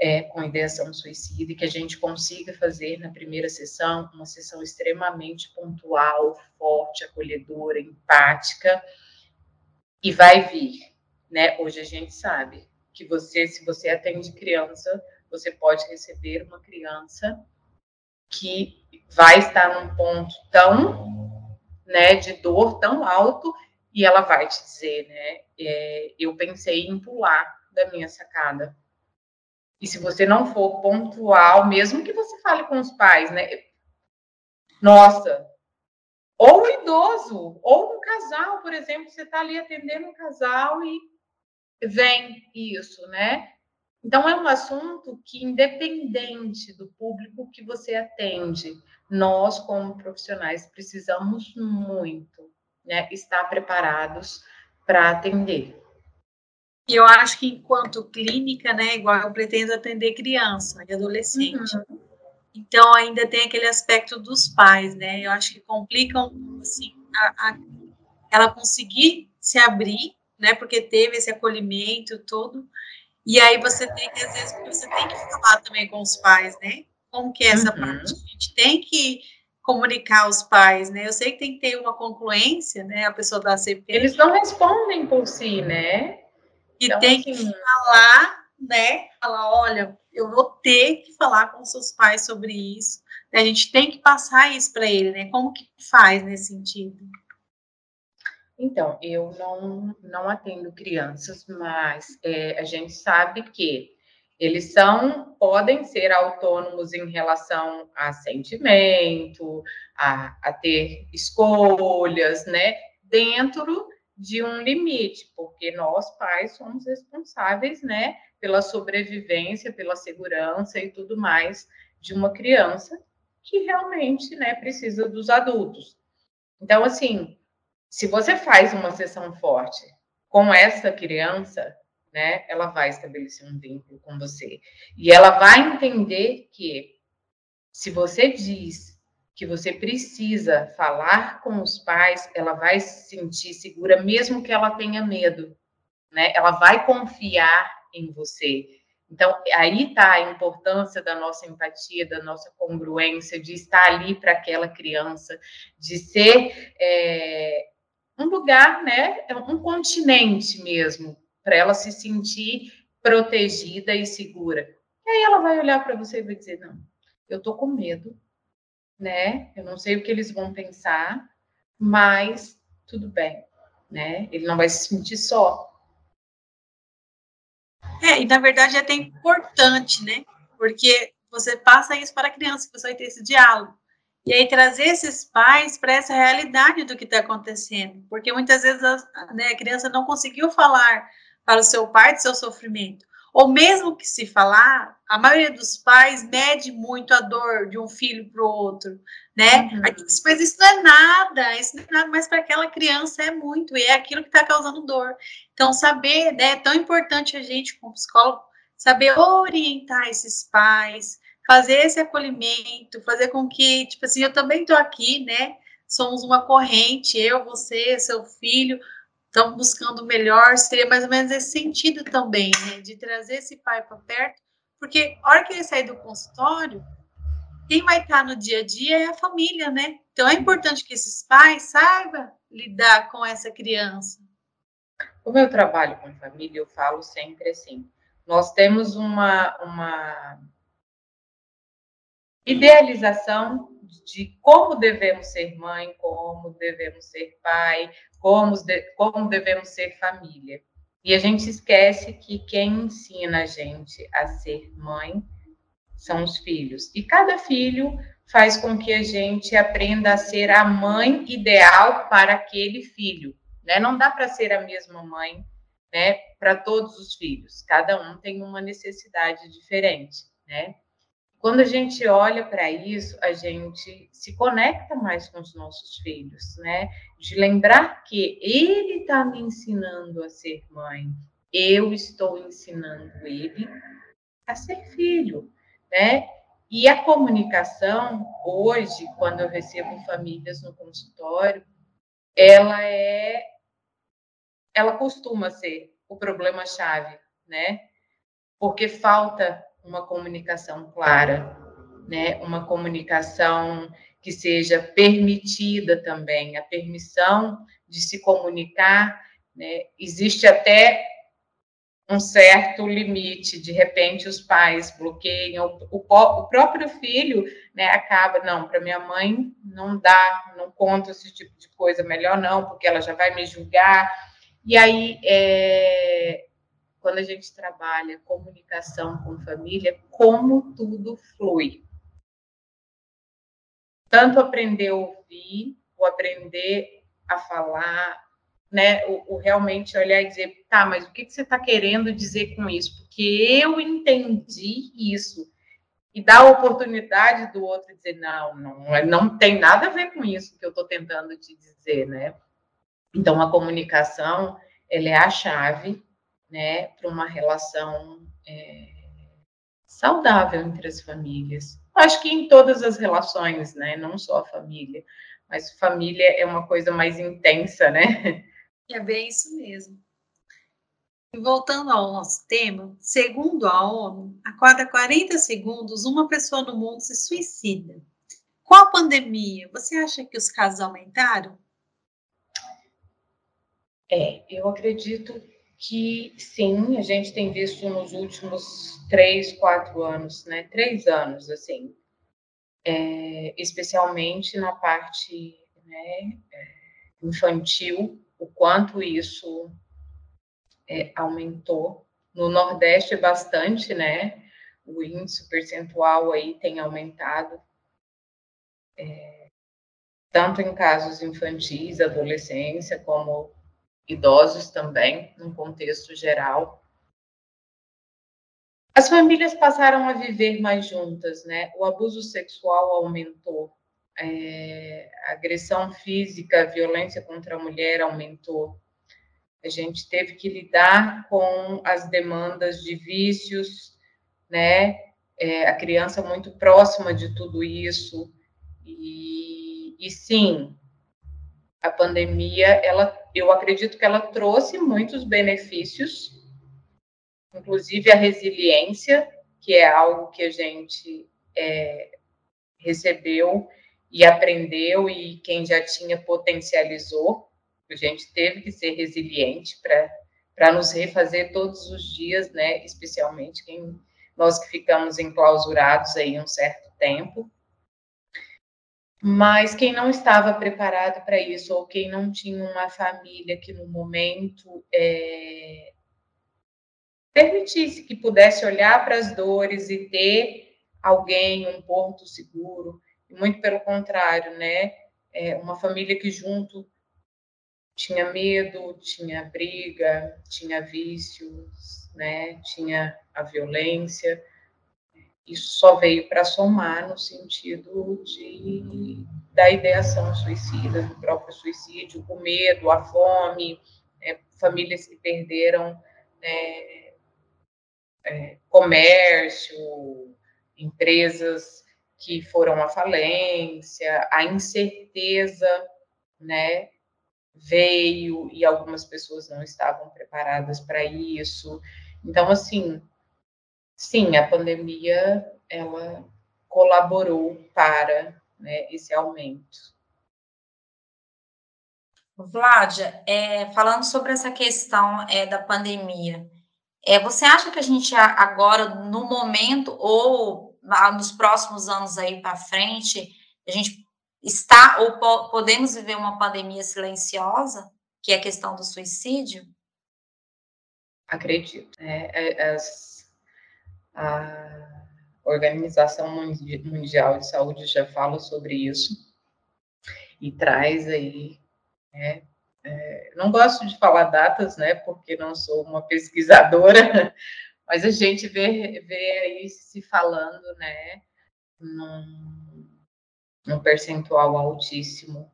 é, com ideação suicida e que a gente consiga fazer na primeira sessão uma sessão extremamente pontual, forte, acolhedora, empática e vai vir, né? Hoje a gente sabe que você, se você atende criança, você pode receber uma criança que vai estar num ponto tão, né, de dor tão alto e ela vai te dizer, né? É, eu pensei em pular da minha sacada. E se você não for pontual, mesmo que você fale com os pais, né? Nossa, ou um idoso, ou um casal, por exemplo, você está ali atendendo um casal e vem isso, né? Então, é um assunto que, independente do público que você atende, nós, como profissionais, precisamos muito né, estar preparados para atender. E eu acho que enquanto clínica, né, igual eu pretendo atender criança e adolescente. Uhum. Então ainda tem aquele aspecto dos pais, né? Eu acho que complicam assim a, a, ela conseguir se abrir, né? Porque teve esse acolhimento todo. E aí você tem que às vezes você tem que falar também com os pais, né? Como que é essa uhum. parte? A gente tem que comunicar aos pais, né? Eu sei que tem que ter uma concluência, né? A pessoa da CP. Eles não respondem por si, né? E então, tem que assim, falar, né? Falar, olha, eu vou ter que falar com seus pais sobre isso. A gente tem que passar isso para ele, né? Como que faz nesse sentido? Então, eu não, não atendo crianças, mas é, a gente sabe que eles são, podem ser autônomos em relação a sentimento, a, a ter escolhas, né? Dentro de um limite, porque nós, pais, somos responsáveis, né? Pela sobrevivência, pela segurança e tudo mais de uma criança que realmente, né, precisa dos adultos. Então, assim, se você faz uma sessão forte com essa criança, né, ela vai estabelecer um vínculo com você. E ela vai entender que se você diz que você precisa falar com os pais, ela vai se sentir segura mesmo que ela tenha medo, né? Ela vai confiar em você. Então, aí está a importância da nossa empatia, da nossa congruência, de estar ali para aquela criança, de ser é, um lugar, né, um continente mesmo, para ela se sentir protegida e segura. E aí ela vai olhar para você e vai dizer: não, eu tô com medo, né? Eu não sei o que eles vão pensar, mas tudo bem, né? Ele não vai se sentir só. É, e na verdade é até importante, né? Porque você passa isso para a criança, você vai ter esse diálogo. E aí trazer esses pais para essa realidade do que está acontecendo, porque muitas vezes a, né, a criança não conseguiu falar para o seu pai do seu sofrimento, ou mesmo que se falar, a maioria dos pais mede muito a dor de um filho para o outro, né? Uhum. Mas isso não é nada, isso não é nada, mas para aquela criança é muito, e é aquilo que está causando dor. Então, saber, né, é tão importante a gente, como psicólogo, saber orientar esses pais, fazer esse acolhimento, fazer com que, tipo assim, eu também estou aqui, né? Somos uma corrente, eu, você, seu filho, estamos buscando o melhor, seria mais ou menos esse sentido também, né? De trazer esse pai para perto, porque a hora que ele sair do consultório, quem vai estar no dia a dia é a família, né? Então é importante que esses pais saibam lidar com essa criança. Como eu trabalho com família, eu falo sempre assim: nós temos uma, uma idealização de como devemos ser mãe, como devemos ser pai, como, como devemos ser família. E a gente esquece que quem ensina a gente a ser mãe são os filhos. E cada filho faz com que a gente aprenda a ser a mãe ideal para aquele filho. Né? Não dá para ser a mesma mãe né, para todos os filhos. Cada um tem uma necessidade diferente. Né? Quando a gente olha para isso, a gente se conecta mais com os nossos filhos, né? De lembrar que ele está me ensinando a ser mãe, eu estou ensinando ele a ser filho, né? E a comunicação, hoje, quando eu recebo famílias no consultório, ela é. Ela costuma ser o problema-chave, né? Porque falta uma comunicação clara, né? Uma comunicação que seja permitida também, a permissão de se comunicar, né? Existe até um certo limite, de repente os pais bloqueiam, o, o próprio filho né, acaba, não, para minha mãe não dá, não conta esse tipo de coisa, melhor não, porque ela já vai me julgar. E aí é, quando a gente trabalha comunicação com família, como tudo flui. Tanto aprender a ouvir, o aprender a falar, né? O, o, realmente olhar e dizer, tá, mas o que, que você está querendo dizer com isso? Porque eu entendi isso. E dar a oportunidade do outro dizer, não, não, não tem nada a ver com isso que eu estou tentando te dizer, né? Então, a comunicação, ela é a chave né, para uma relação é, saudável entre as famílias. Acho que em todas as relações, né, não só a família, mas família é uma coisa mais intensa, né? É bem isso mesmo. E voltando ao nosso tema, segundo a ONU, a cada 40 segundos uma pessoa no mundo se suicida. Com a pandemia, você acha que os casos aumentaram? É, eu acredito que sim, a gente tem visto nos últimos três, quatro anos, né? Três anos, assim, é, especialmente na parte né, é, infantil, o quanto isso é, aumentou. No Nordeste, bastante, né? O índice percentual aí tem aumentado, é, tanto em casos infantis, adolescência, como idosos também, num contexto geral. As famílias passaram a viver mais juntas, né? O abuso sexual aumentou, é, a agressão física, a violência contra a mulher aumentou. A gente teve que lidar com as demandas de vícios, né? É, a criança muito próxima de tudo isso. E, e sim, a pandemia, ela, eu acredito que ela trouxe muitos benefícios, inclusive a resiliência, que é algo que a gente é, recebeu e aprendeu, e quem já tinha potencializou. A gente teve que ser resiliente para nos refazer todos os dias, né? Especialmente quem nós que ficamos enclausurados aí um certo tempo. Mas quem não estava preparado para isso, ou quem não tinha uma família que no momento é, permitisse que pudesse olhar para as dores e ter alguém, um porto seguro, muito pelo contrário, né? É uma família que junto tinha medo, tinha briga, tinha vícios, né? Tinha a violência. Isso só veio para somar no sentido de da ideação suicida, do próprio suicídio, o medo, a fome, né? famílias que perderam né? é, comércio, empresas que foram à falência, a incerteza, né, veio e algumas pessoas não estavam preparadas para isso. Então, assim, sim, a pandemia ela colaborou para né, esse aumento. Vládia, é, falando sobre essa questão é, da pandemia, é, você acha que a gente agora, no momento, ou nos próximos anos aí para frente, a gente está ou po podemos viver uma pandemia silenciosa, que é a questão do suicídio? Acredito. É, é, as, a Organização Mundial de Saúde já fala sobre isso e traz aí, né, é, não gosto de falar datas, né, porque não sou uma pesquisadora, mas a gente vê, vê aí se falando, né, num, um percentual altíssimo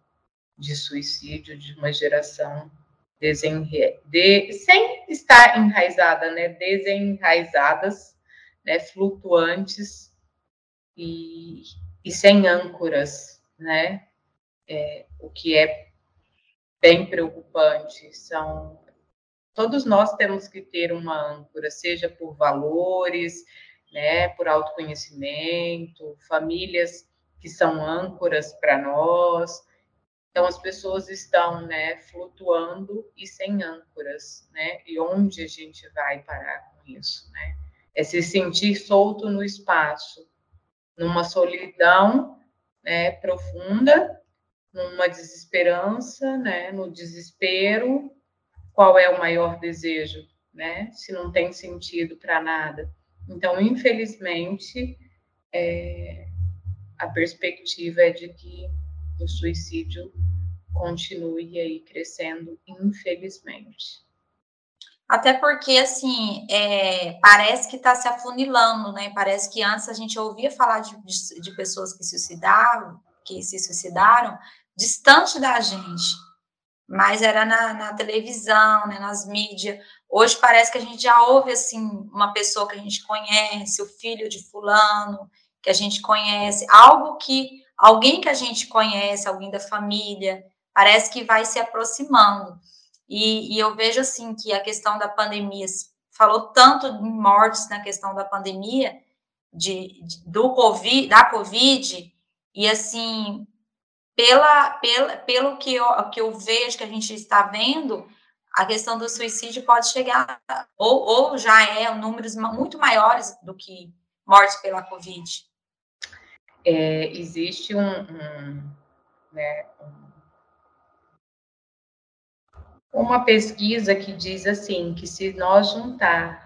de suicídio de uma geração desenre... de... sem estar enraizada, né, desenraizadas, né, flutuantes e, e sem âncoras, né, é, o que é bem preocupante são todos nós temos que ter uma âncora, seja por valores, né, por autoconhecimento, famílias que são âncoras para nós. Então, as pessoas estão né, flutuando e sem âncoras, né? E onde a gente vai parar com isso, né? É se sentir solto no espaço, numa solidão né, profunda, numa desesperança, né, no desespero. Qual é o maior desejo, né? Se não tem sentido para nada. Então, infelizmente, é, a perspectiva é de que o suicídio continue aí crescendo, infelizmente. Até porque, assim, é, parece que está se afunilando, né? Parece que antes a gente ouvia falar de, de, de pessoas que se suicidaram, que se suicidaram, distante da gente. Mas era na, na televisão, né, nas mídias. Hoje parece que a gente já ouve, assim, uma pessoa que a gente conhece, o filho de fulano, que a gente conhece, algo que alguém que a gente conhece, alguém da família, parece que vai se aproximando. E, e eu vejo assim que a questão da pandemia falou tanto em mortes na questão da pandemia, de, de, do COVID, da Covid, e assim, pela, pela, pelo que eu, que eu vejo, que a gente está vendo, a questão do suicídio pode chegar, ou, ou já é números muito maiores do que mortes pela Covid. É, existe um, um, né, uma pesquisa que diz assim que se nós juntar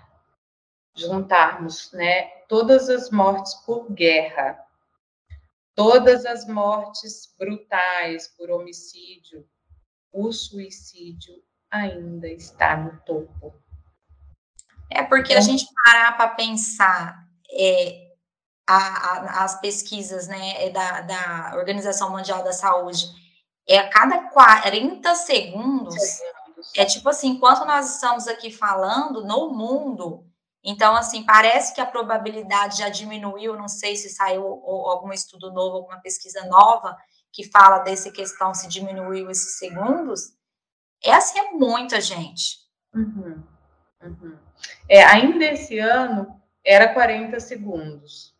juntarmos né, todas as mortes por guerra, todas as mortes brutais por homicídio, o suicídio ainda está no topo. É porque então, a gente parar para pensar, é, a, a, as pesquisas né, é da, da Organização Mundial da Saúde, é a cada 40 segundos, é tipo assim, enquanto nós estamos aqui falando no mundo, então, assim, parece que a probabilidade já diminuiu, não sei se saiu algum estudo novo, alguma pesquisa nova que fala dessa questão, se diminuiu esses segundos, é assim, é muita gente. Uhum, uhum. É, ainda esse ano era 40 segundos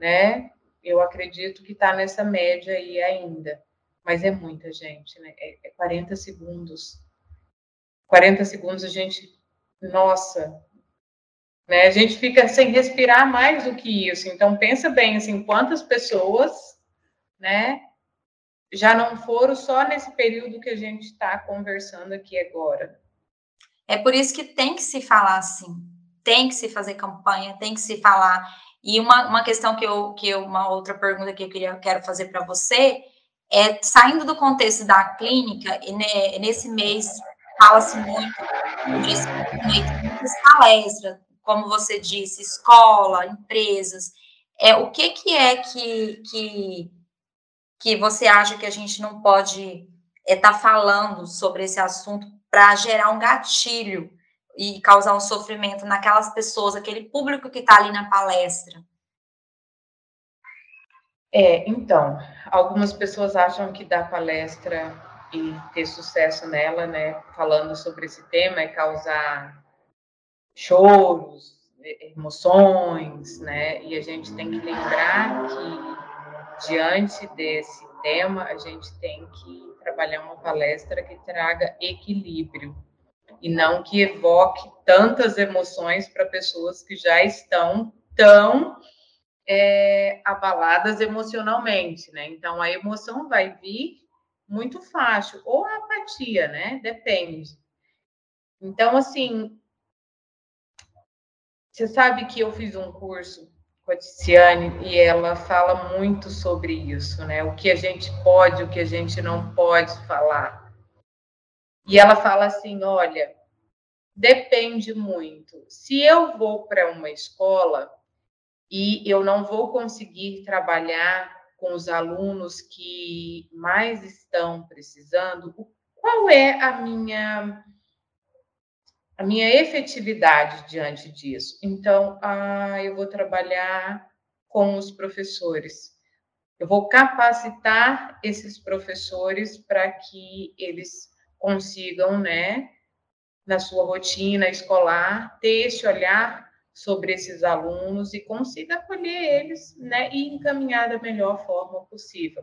né? Eu acredito que está nessa média aí ainda, mas é muita gente, né? É, é 40 segundos. 40 segundos a gente, nossa, né? A gente fica sem respirar mais do que isso. Então pensa bem, assim, quantas pessoas, né? Já não foram só nesse período que a gente está conversando aqui agora. É por isso que tem que se falar assim, tem que se fazer campanha, tem que se falar E uma, uma questão que eu, que eu, uma outra pergunta que eu queria, quero fazer para você é, saindo do contexto da clínica, e ne, nesse mês fala-se muito de muitas palestras, como você disse, escola, empresas. É, o que, que é que, que, que você acha que a gente não pode estar é, tá falando sobre esse assunto para gerar um gatilho e causar um sofrimento naquelas pessoas, aquele público que está ali na palestra? É, então, algumas pessoas acham que dar palestra e ter sucesso nela, né, falando sobre esse tema, é causar choros, emoções, né, e a gente tem que lembrar que diante desse tema a gente tem que trabalhar uma palestra que traga equilíbrio e não que evoque tantas emoções para pessoas que já estão tão é, abaladas emocionalmente, né? Então a emoção vai vir muito fácil, ou a apatia, né? Depende. Então, assim, você sabe que eu fiz um curso com a Ticiane e ela fala muito sobre isso, né? O que a gente pode, o que a gente não pode falar. E ela fala assim: olha, depende muito. Se eu vou para uma escola e eu não vou conseguir trabalhar com os alunos que mais estão precisando, qual é a minha a minha efetividade diante disso? Então, ah, eu vou trabalhar com os professores. Eu vou capacitar esses professores para que eles consigam, né, na sua rotina escolar, ter esse olhar sobre esses alunos e consiga acolher eles, né, e encaminhar da melhor forma possível.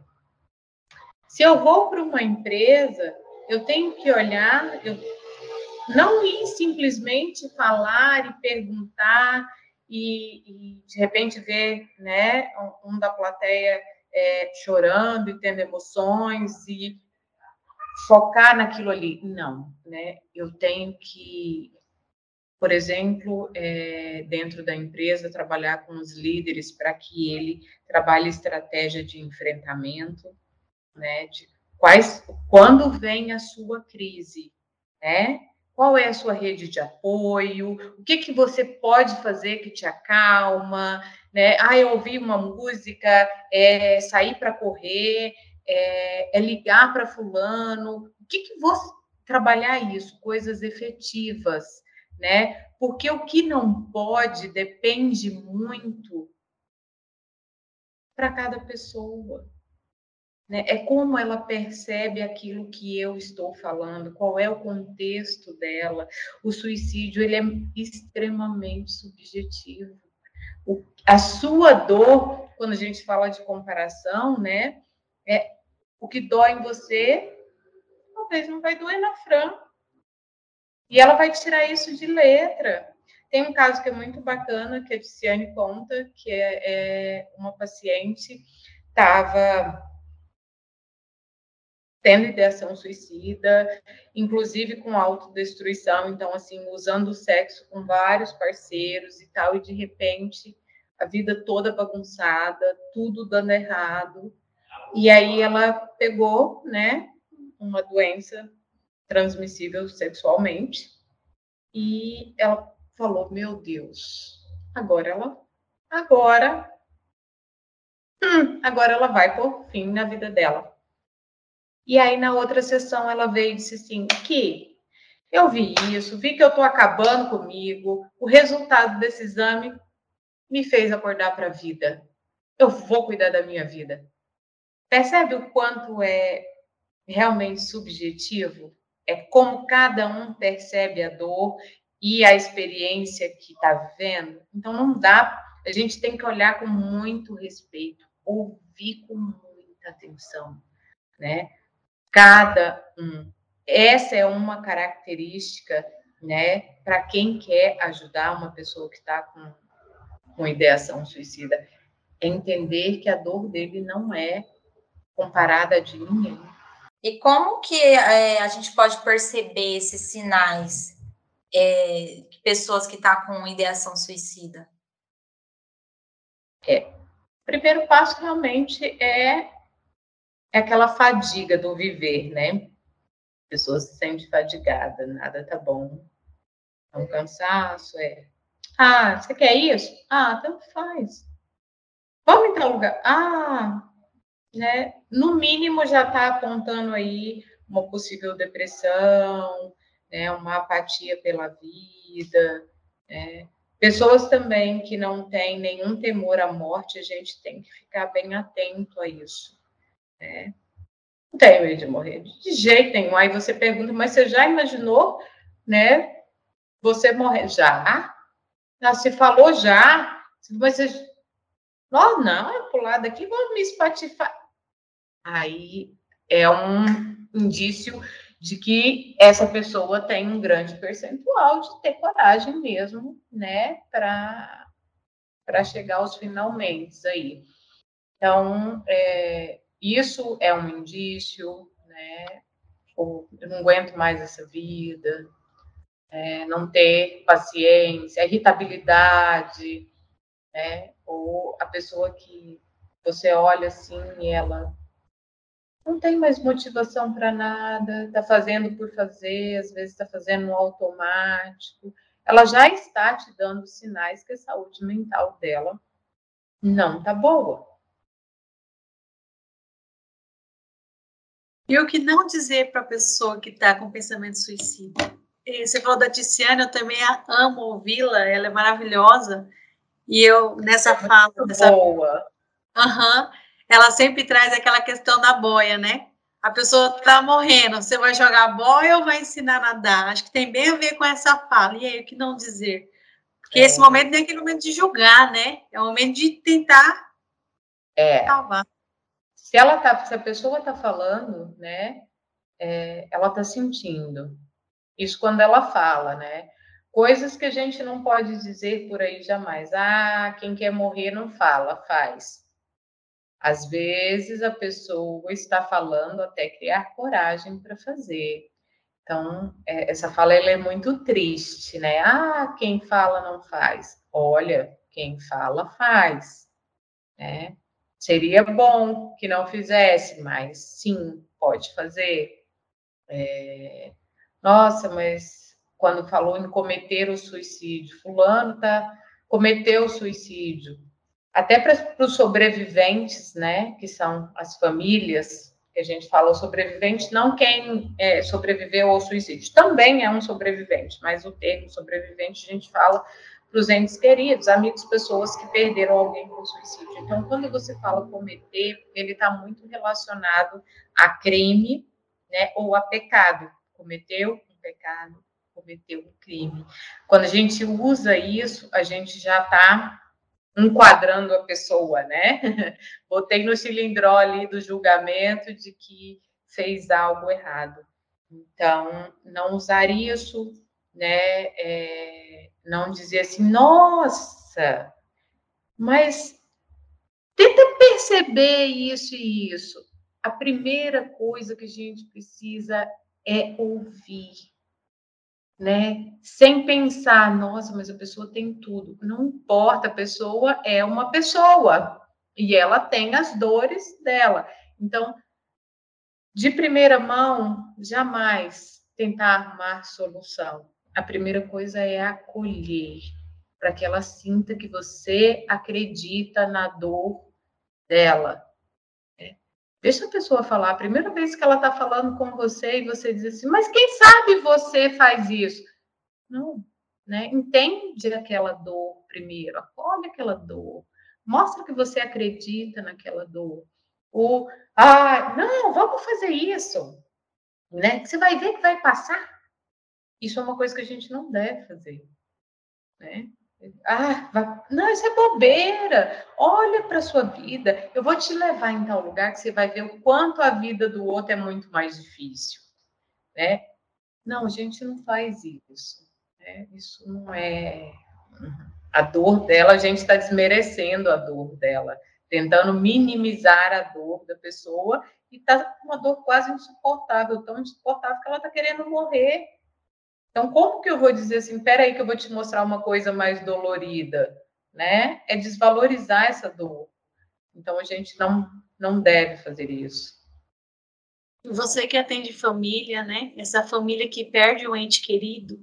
Se eu vou para uma empresa, eu tenho que olhar, eu não ir simplesmente falar e perguntar e, e de repente ver, né, um da plateia é, chorando e tendo emoções e focar naquilo ali. Não, né? Eu tenho que, por exemplo, é, dentro da empresa, trabalhar com os líderes para que ele trabalhe estratégia de enfrentamento, né? De quais, quando vem a sua crise, né? Qual é a sua rede de apoio? O que que você pode fazer que te acalma? Né? Ah, eu ouvi uma música, é, sair para correr, é, é ligar para fulano. O que, que você trabalhar isso, coisas efetivas, né? Porque o que não pode depende muito para cada pessoa. Né? É como ela percebe aquilo que eu estou falando, qual é o contexto dela. O suicídio ele é extremamente subjetivo. O, a sua dor, quando a gente fala de comparação, né, é o que dói em você, talvez não vai doer na Fran. E ela vai tirar isso de letra. Tem um caso que é muito bacana, que a Ticiane conta, que é, é uma paciente estava tendo ideação suicida, inclusive com autodestruição, então, assim, usando o sexo com vários parceiros e tal, e de repente a vida toda bagunçada, tudo dando errado, e aí ela pegou, né, uma doença transmissível sexualmente, e ela falou: Meu Deus, agora ela, agora, hum, agora ela vai por fim na vida dela. E aí na outra sessão ela veio e disse assim: Que eu vi isso, vi que eu estou acabando comigo, o resultado desse exame me fez acordar para a vida. Eu vou cuidar da minha vida. Percebe o quanto é realmente subjetivo? É como cada um percebe a dor e a experiência que está vivendo. Então, não dá. A gente tem que olhar com muito respeito, ouvir com muita atenção, né? Cada um. Essa é uma característica, né, para quem quer ajudar uma pessoa que está com, com ideação suicida, é entender que a dor dele não é comparada de ninguém. E como que é, a gente pode perceber esses sinais é, de pessoas que estão tá com ideação suicida? É, o primeiro passo realmente é, é aquela fadiga do viver, né? A pessoa se sente fadigada, nada tá bom. É um cansaço, é. Ah, você quer isso? Ah, tanto faz. Vamos em tal lugar. Ah, né? No mínimo já está apontando aí uma possível depressão, né? Uma apatia pela vida, né? Pessoas também que não têm nenhum temor à morte, a gente tem que ficar bem atento a isso. Né? Não tenho medo de morrer, de jeito nenhum. Aí você pergunta, mas você já imaginou, né? Você morrer já? Ah, se falou já, mas você... Não, não, eu pular daqui, vou me espatifar. Aí é um indício de que essa pessoa tem um grande percentual de ter coragem mesmo, né, para chegar aos finalmente aí. Então, é, isso é um indício, né, ou eu não aguento mais essa vida, é, não ter paciência, irritabilidade, né, ou a pessoa que você olha assim e ela não tem mais motivação para nada, está fazendo por fazer, às vezes está fazendo no automático. Ela já está te dando sinais que a saúde mental dela não está boa. E o que não dizer para a pessoa que está com pensamento suicida? Você falou da Tiziana, eu também amo ouvi-la, ela é maravilhosa. E eu, nessa é fala. Nessa... Boa. Uhum ela sempre traz aquela questão da boia, né? A pessoa está morrendo, você vai jogar boia ou vai ensinar a nadar? Acho que tem bem a ver com essa fala. E aí, o que não dizer? Porque é. esse momento não é aquele momento de julgar, né? É o momento de tentar é. salvar. Se, ela tá, se a pessoa está falando, né? É, ela está sentindo. Isso quando ela fala, né? Coisas que a gente não pode dizer por aí jamais. Ah, quem quer morrer não fala, faz. Às vezes a pessoa está falando até criar coragem para fazer. Então, é, essa fala ela é muito triste, né? Ah, quem fala não faz. Olha, quem fala faz. Né? Seria bom que não fizesse, mas sim, pode fazer. É... Nossa, mas quando falou em cometer o suicídio, fulano tá cometeu o suicídio até para os sobreviventes, né, que são as famílias, que a gente fala o sobrevivente, não quem é, sobreviveu ao suicídio, também é um sobrevivente, mas o termo sobrevivente a gente fala para os entes queridos, amigos, pessoas que perderam alguém com suicídio. Então, quando você fala cometer, ele está muito relacionado a crime, né, ou a pecado. Cometeu um pecado, cometeu um crime. Quando a gente usa isso, a gente já está enquadrando a pessoa, né? Botei no cilindró ali do julgamento de que fez algo errado. Então, não usar isso, né? É, não dizer assim, nossa, mas tenta perceber isso e isso. A primeira coisa que a gente precisa é ouvir né? Sem pensar, nossa, mas a pessoa tem tudo. Não importa, a pessoa é uma pessoa e ela tem as dores dela. Então, de primeira mão, jamais tentar arrumar solução. A primeira coisa é acolher, para que ela sinta que você acredita na dor dela, Deixa a pessoa falar. A primeira vez que ela está falando com você e você diz assim, mas quem sabe você faz isso? Não, né? Entende aquela dor primeiro, acolhe aquela dor, mostra que você acredita naquela dor. Ou, ah, não, vamos fazer isso, né? Você vai ver que vai passar. Isso é uma coisa que a gente não deve fazer, né? Ah, vai... não, isso é bobeira. Olha para a sua vida. Eu vou te levar em tal lugar que você vai ver o quanto a vida do outro é muito mais difícil, né? Não, a gente não faz isso. Né? Isso não é a dor dela. A gente está desmerecendo a dor dela, tentando minimizar a dor da pessoa e está com uma dor quase insuportável, tão insuportável que ela está querendo morrer então, como que eu vou dizer assim, peraí que eu vou te mostrar uma coisa mais dolorida, né? É desvalorizar essa dor. Então a gente não não deve fazer isso. Você que atende família, né? Essa família que perde o ente querido,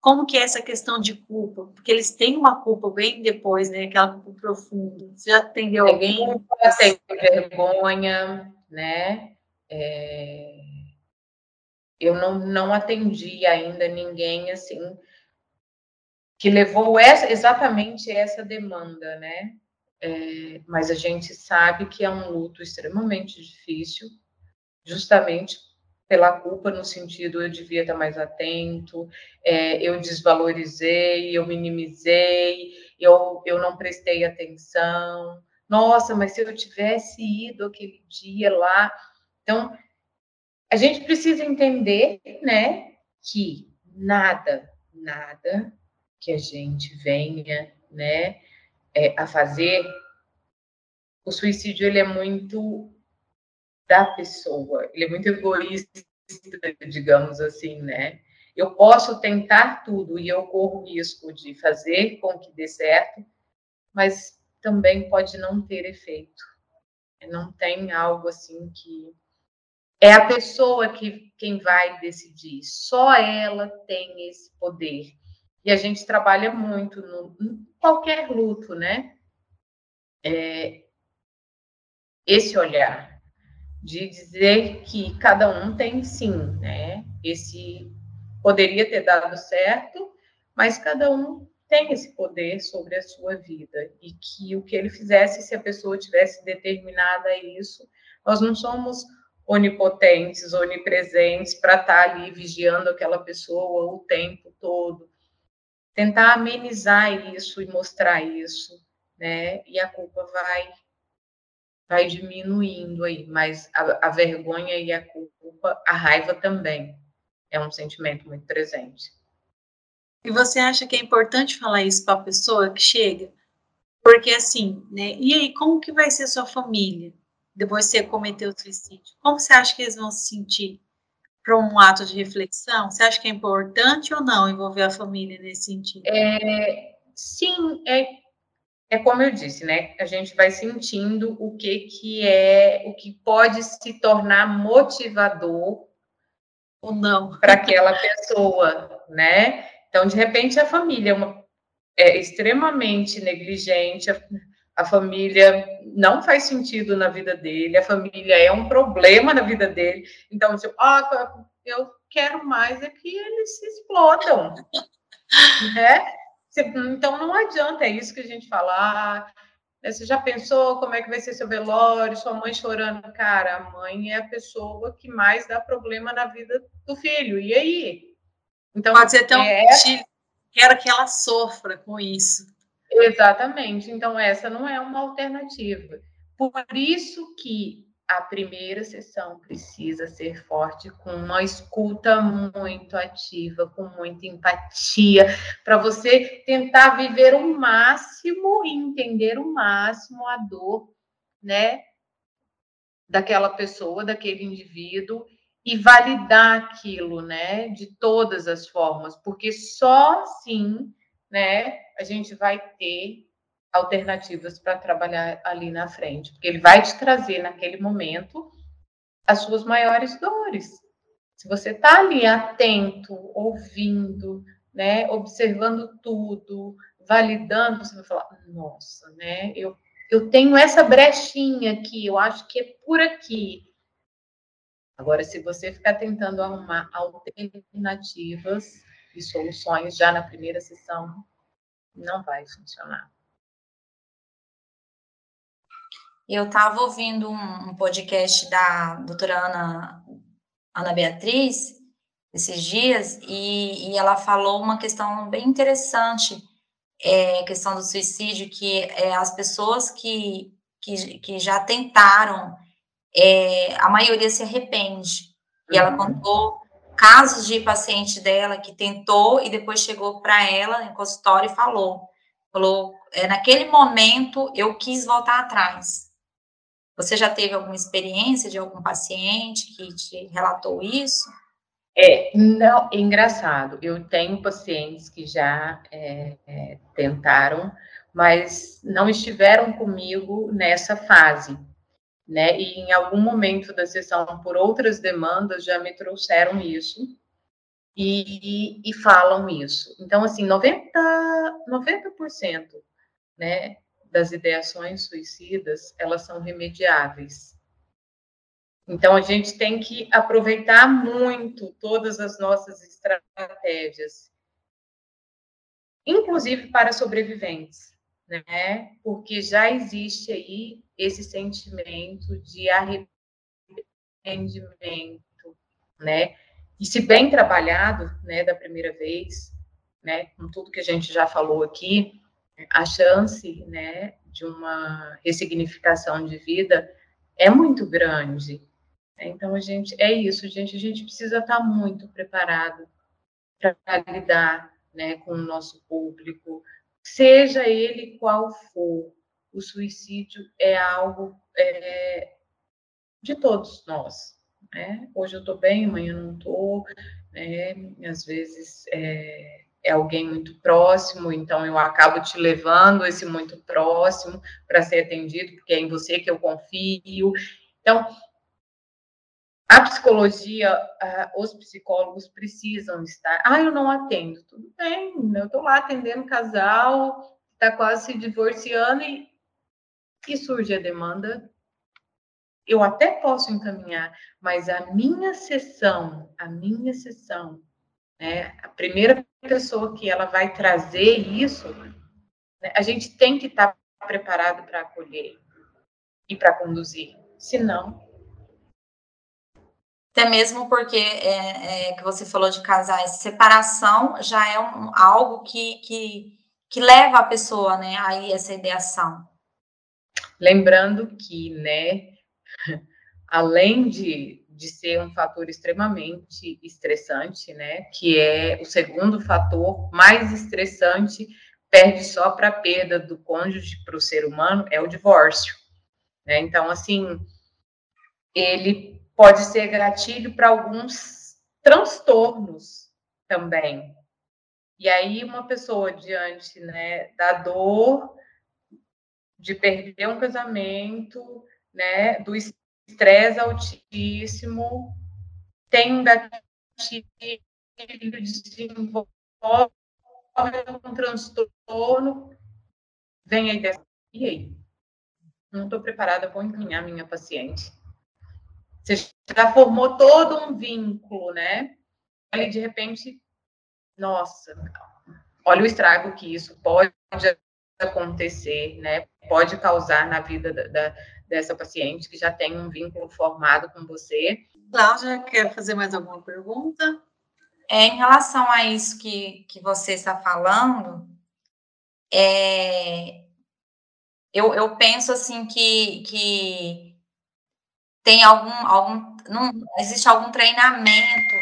como que é essa questão de culpa? Porque eles têm uma culpa bem depois, né? Aquela culpa profunda. Você já atendeu tem alguém? Culpa, tem vergonha, né? É... Eu não, não atendi ainda ninguém assim que levou essa, exatamente essa demanda, né? É, mas a gente sabe que é um luto extremamente difícil, justamente pela culpa, no sentido eu devia estar mais atento, é, eu desvalorizei, eu minimizei, eu, eu não prestei atenção. Nossa, mas se eu tivesse ido aquele dia lá. Então, a gente precisa entender, né, que nada, nada que a gente venha, né, é, a fazer, o suicídio ele é muito da pessoa, ele é muito egoísta, digamos assim, né? Eu posso tentar tudo e eu corro risco de fazer com que dê certo, mas também pode não ter efeito. Não tem algo assim que é a pessoa que quem vai decidir. Só ela tem esse poder. E a gente trabalha muito no em qualquer luto, né? É, esse olhar de dizer que cada um tem sim, né? Esse poderia ter dado certo, mas cada um tem esse poder sobre a sua vida e que o que ele fizesse, se a pessoa tivesse determinada a isso, nós não somos onipotentes, onipresentes para estar ali vigiando aquela pessoa o tempo todo tentar amenizar isso e mostrar isso, né? E a culpa vai vai diminuindo aí, mas a, a vergonha e a culpa, a raiva também é um sentimento muito presente. E você acha que é importante falar isso para a pessoa que chega? Porque assim, né? E aí, como que vai ser sua família depois você cometeu o suicídio? Como você acha que eles vão se sentir? para um ato de reflexão? Você acha que é importante ou não envolver a família nesse sentido? É, sim, é, é como eu disse, né? A gente vai sentindo o que, que é, o que pode se tornar motivador ou não para aquela pessoa, né? Então, de repente, a família é, uma, é extremamente negligente, a, a família não faz sentido na vida dele, a família é um problema na vida dele. Então, tipo, ah, eu quero mais é que eles se explodam, né? Então, não adianta, é isso que a gente fala. Ah, você já pensou como é que vai ser seu velório, sua mãe chorando? Cara, a mãe é a pessoa que mais dá problema na vida do filho. E aí? Então, Pode ser tão é... Quero que ela sofra com isso. Exatamente. Então, essa não é uma alternativa. Por isso que a primeira sessão precisa ser forte, com uma escuta muito ativa, com muita empatia, para você tentar viver o máximo e entender o máximo a dor, né, daquela pessoa, daquele indivíduo e validar aquilo, né, de todas as formas, porque só assim, né, a gente vai ter alternativas para trabalhar ali na frente, porque ele vai te trazer naquele momento as suas maiores dores. Se você está ali atento, ouvindo, né, observando tudo, validando, você vai falar: nossa, né, eu, eu tenho essa brechinha aqui, eu acho que é por aqui. Agora, se você ficar tentando arrumar alternativas e soluções já na primeira sessão, não vai funcionar. Eu estava ouvindo um, podcast da doutora Ana, Ana Beatriz esses dias e, e ela falou uma questão bem interessante, é, questão do suicídio, que é, as pessoas que, que, que já tentaram, é, a maioria se arrepende. E ela uhum. contou casos de paciente dela que tentou e depois chegou para ela em consultório e falou, falou, é, naquele momento eu quis voltar atrás. Você já teve alguma experiência de algum paciente que te relatou isso? É, não, é engraçado. Eu tenho pacientes que já é, é, tentaram, mas não estiveram comigo nessa fase, né? E em algum momento da sessão, por outras demandas, já me trouxeram isso e, e falam isso. Então, assim, 90, 90% né, das ideações suicidas, elas são remediáveis. Então, a gente tem que aproveitar muito todas as nossas estratégias, inclusive para sobreviventes, né? Porque já existe aí esse sentimento de arrependimento, né? E se bem trabalhado, né, da primeira vez, né, com tudo que a gente já falou aqui, a chance, né, de uma ressignificação de vida é muito grande. Então, a gente, é isso, gente, a gente precisa estar muito preparado para lidar né, com o nosso público, seja ele qual for. O suicídio é algo é, de todos nós. Né? Hoje eu estou bem, amanhã não estou. Né? Às vezes é, é alguém muito próximo, então eu acabo te levando esse muito próximo para ser atendido, porque é em você que eu confio. Então, a psicologia, os psicólogos precisam estar. Ah, eu não atendo. Tudo bem, eu estou lá atendendo casal, está quase se divorciando e, e surge a demanda. Eu até posso encaminhar, mas a minha sessão, a minha sessão, né, a primeira pessoa que ela vai trazer isso, né, a gente tem que estar tá preparado para acolher e para conduzir. Senão, até mesmo porque é, é, que você falou de casais, separação já é um, algo que, que, que leva a pessoa né, a essa ideação. Lembrando que, né, além de, de ser um fator extremamente estressante, né, que é o segundo fator mais estressante, perde só para a perda do cônjuge para o ser humano, é o divórcio. Né? Então, assim, ele pode ser gatilho para alguns transtornos também. E aí, uma pessoa diante né, da dor de perder um casamento, né, do estresse altíssimo, tem um gatilho, desenvolve um transtorno, vem aí dessa. E aí? Não estou preparada, vou encaminhar minha paciente você já formou todo um vínculo, né? E de repente, nossa, olha o estrago que isso pode acontecer, né? Pode causar na vida da, da, dessa paciente que já tem um vínculo formado com você. Cláudia, quer fazer mais alguma pergunta? É, em relação a isso que, que você está falando, é, eu, eu penso assim que, que tem algum, algum não existe algum treinamento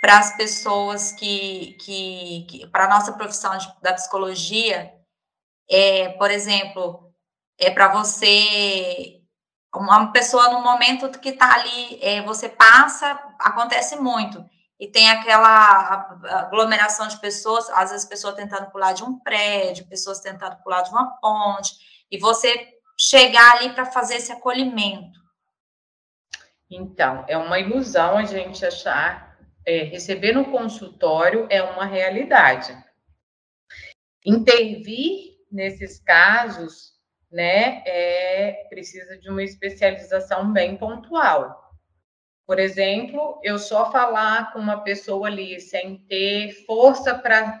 para as pessoas que, que, que para a nossa profissão de, da psicologia, é, por exemplo, é para você uma pessoa no momento que está ali, é, você passa, acontece muito e tem aquela aglomeração de pessoas, às vezes pessoas tentando pular de um prédio, pessoas tentando pular de uma ponte, e você chegar ali para fazer esse acolhimento. Então, é uma ilusão a gente achar, é, receber no consultório é uma realidade. Intervir nesses casos, né, é, precisa de uma especialização bem pontual. Por exemplo, eu só falar com uma pessoa ali sem ter força para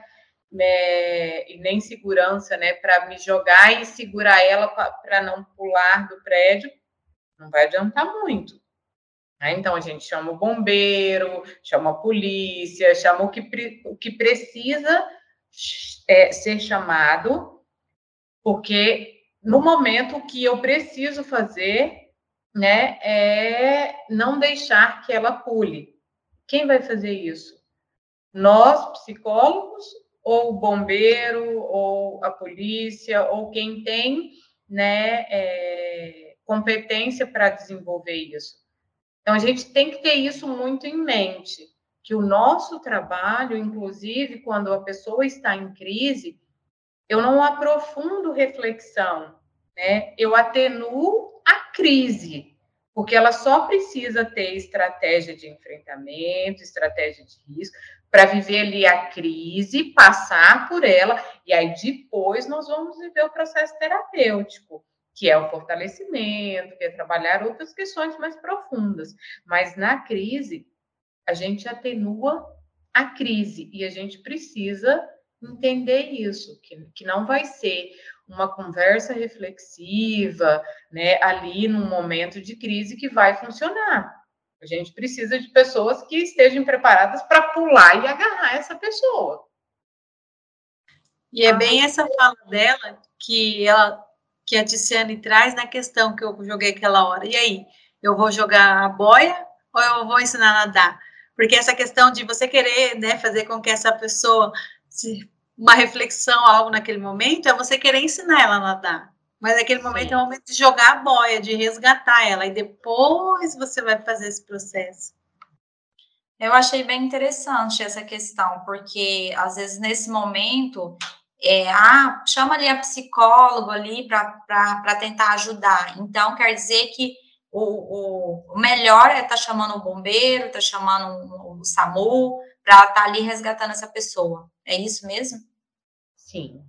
né, e nem segurança, né, para me jogar e segurar ela para não pular do prédio, não vai adiantar muito. Né? Então, a gente chama o bombeiro, chama a polícia, chama o que, o que precisa é, ser chamado, porque no momento o que eu preciso fazer né, é não deixar que ela pule. Quem vai fazer isso? Nós, psicólogos, ou o bombeiro, ou a polícia, ou quem tem né, é, competência para desenvolver isso. Então, a gente tem que ter isso muito em mente, que o nosso trabalho, inclusive quando a pessoa está em crise, eu não aprofundo reflexão, né? Eu atenuo a crise, porque ela só precisa ter estratégia de enfrentamento, estratégia de risco, para viver ali a crise, passar por ela, e aí depois nós vamos viver o processo terapêutico, que é o fortalecimento, que é trabalhar outras questões mais profundas. Mas na crise, a gente atenua a crise e a gente precisa entender isso, que, que não vai ser uma conversa reflexiva, né, ali num momento de crise que vai funcionar. A gente precisa de pessoas que estejam preparadas para pular e agarrar essa pessoa. E é bem essa fala dela que ela que a Tiziane traz na questão que eu joguei aquela hora. E aí, eu vou jogar a boia ou eu vou ensinar a nadar? Porque essa questão de você querer né, fazer com que essa pessoa uma reflexão, algo naquele momento, é você querer ensinar ela a nadar. Mas naquele momento Sim. é o momento de jogar a boia, de resgatar ela, e depois você vai fazer esse processo. Eu achei bem interessante essa questão, porque às vezes nesse momento, é, ah, chama ali a psicóloga ali para tentar ajudar. Então, quer dizer que o, o, o melhor é estar tá chamando o bombeiro, estar tá chamando o, o SAMU, para estar tá ali resgatando essa pessoa. É isso mesmo? Sim.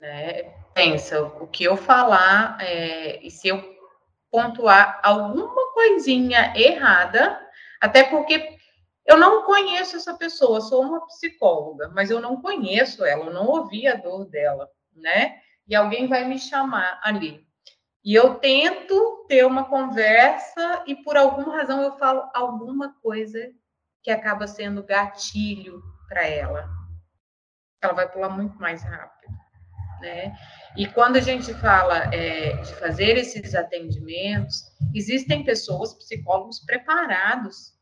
Né? Pensa, o que eu falar, é, e se eu pontuar alguma coisinha errada, até porque eu não conheço essa pessoa, sou uma psicóloga, mas eu não conheço ela, eu não ouvi a dor dela, né? E alguém vai me chamar ali. E eu tento ter uma conversa e por alguma razão eu falo alguma coisa que acaba sendo gatilho para ela. Ela vai pular muito mais rápido, né? E quando a gente fala é, de fazer esses atendimentos, existem pessoas, psicólogos preparados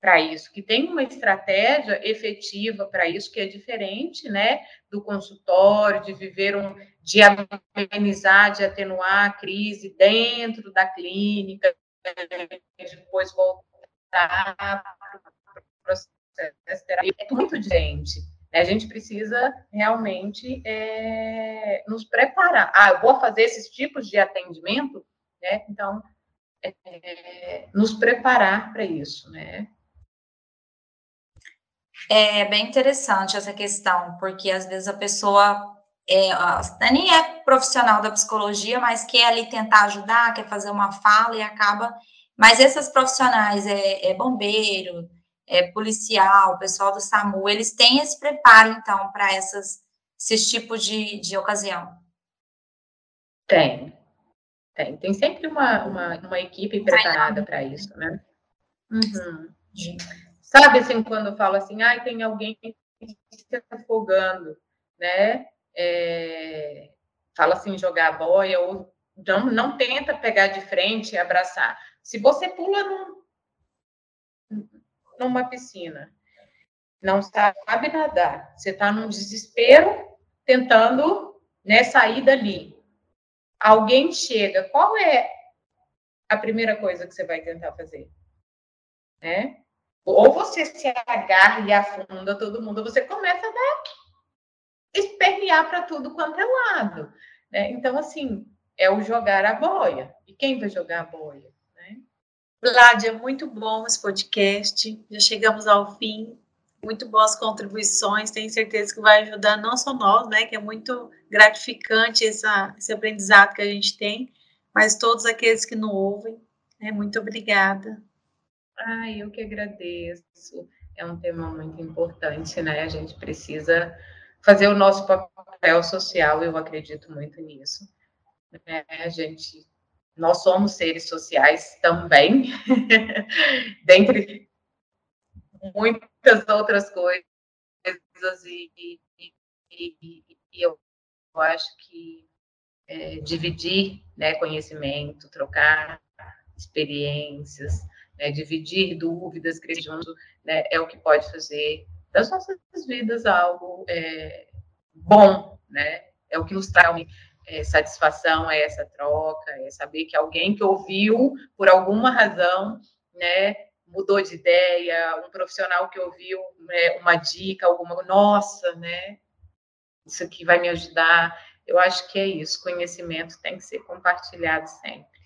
para isso, que tem uma estratégia efetiva para isso, que é diferente, né, do consultório, de viver um, de amenizar, de atenuar a crise dentro da clínica, depois voltar processo terapêutico é muito diferente. Né? A gente precisa realmente é, nos preparar. Ah, eu vou fazer esses tipos de atendimento, né? Então, é, nos preparar para isso, né? É bem interessante essa questão, porque às vezes a pessoa é, nem é profissional da psicologia, mas quer ali tentar ajudar, quer fazer uma fala e acaba. Mas esses profissionais, é, é bombeiro, é, policial, pessoal do SAMU, eles têm esse preparo, então, para esses tipos de, de ocasião? Tem. Tem. Tem sempre uma, uma, uma equipe preparada para isso, né? Uhum. Sabe, assim, quando eu falo assim, ah, tem alguém se afogando, né? É, fala assim, jogar boia, ou não, não tenta pegar de frente e abraçar. Se você pula num, numa piscina, não sabe nadar, você está num desespero tentando né, sair dali. Alguém chega, qual é a primeira coisa que você vai tentar fazer? Né? Ou você se agarra e afunda todo mundo, ou você começa a dar espernear para tudo quanto é lado. Né? Então, assim, é o jogar a boia. E quem vai jogar a boia? Vládia, muito bom esse podcast. Já chegamos ao fim. Muito boas contribuições. Tenho certeza que vai ajudar não só nós, né? Que é muito gratificante essa, esse aprendizado que a gente tem, mas todos aqueles que não ouvem. Né? Muito obrigada. Ai, eu que agradeço. É um tema muito importante, né? A gente precisa fazer o nosso papel social, eu acredito muito nisso. É, a gente nós somos seres sociais também, dentre muitas outras coisas, e, e, e, e eu acho que é, dividir né, conhecimento, trocar experiências, né, dividir dúvidas, crescer junto, né, é o que pode fazer das nossas vidas algo é, bom, né? É o que nos traz é, satisfação é essa troca, é saber que alguém que ouviu por alguma razão, né, mudou de ideia, um profissional que ouviu né, uma dica, alguma, nossa, né, isso aqui vai me ajudar. Eu acho que é isso, conhecimento tem que ser compartilhado sempre.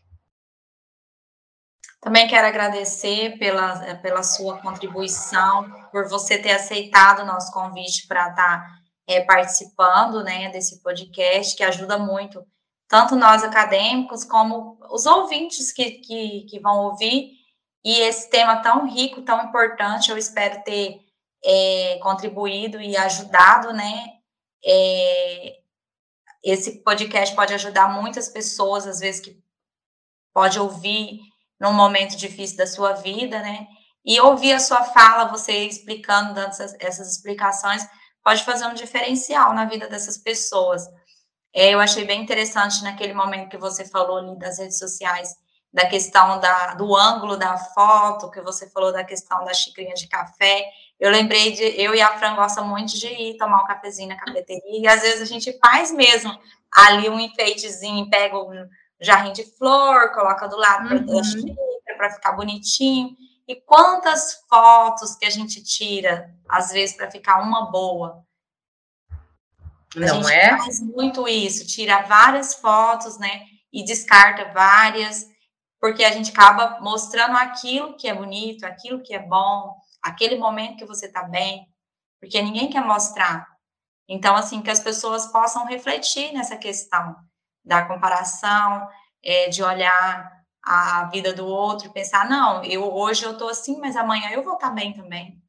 Também quero agradecer pela, pela sua contribuição, por você ter aceitado o nosso convite para estar é, participando né, desse podcast, que ajuda muito, tanto nós acadêmicos, como os ouvintes que, que, que vão ouvir. E esse tema tão rico, tão importante, eu espero ter é, contribuído e ajudado, né? É, esse podcast pode ajudar muitas pessoas, às vezes, que pode ouvir num momento difícil da sua vida, né? E ouvir a sua fala, você explicando, dando essas, essas explicações, pode fazer um diferencial na vida dessas pessoas. É, eu achei bem interessante naquele momento que você falou ali das redes sociais, da questão da, do ângulo da foto, que você falou da questão da xicrinha de café. Eu lembrei de, eu e a Fran gostamos muito de ir tomar um cafezinho na cafeteria, e às vezes a gente faz mesmo ali um enfeitezinho, pega um jarrinho de flor, coloca do lado uhum. para ficar bonitinho. E quantas fotos que a gente tira, às vezes, para ficar uma boa. A Não gente é? faz muito isso, tira várias fotos, né? E descarta várias, porque a gente acaba mostrando aquilo que é bonito, aquilo que é bom, aquele momento que você está bem, porque ninguém quer mostrar. Então, assim, que as pessoas possam refletir nessa questão da comparação, é, de olhar a vida do outro pensar, não, eu hoje eu estou assim, mas amanhã eu vou estar tá bem também.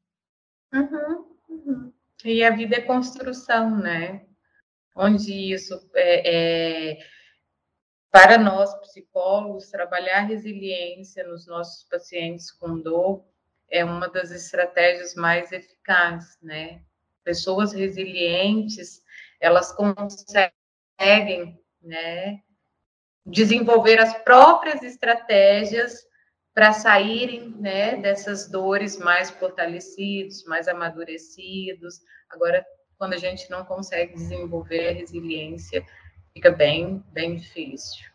Uhum, uhum. E a vida é construção, né? Onde isso é, é, para nós psicólogos trabalhar resiliência nos nossos pacientes com dor é uma das estratégias mais eficazes, né? Pessoas resilientes, elas conseguem, né, desenvolver as próprias estratégias para saírem né, dessas dores mais fortalecidos, mais amadurecidos. Agora, quando a gente não consegue desenvolver a resiliência, fica bem, bem difícil.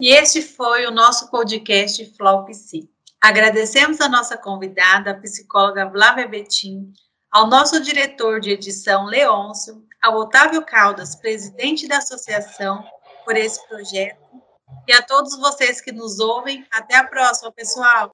E este foi o nosso podcast Flow Psi. Agradecemos a nossa convidada, a psicóloga Flávia Betim, ao nosso diretor de edição, Leôncio, ao Otávio Caldas, presidente da associação, por esse projeto. E a todos vocês que nos ouvem. Até a próxima, pessoal!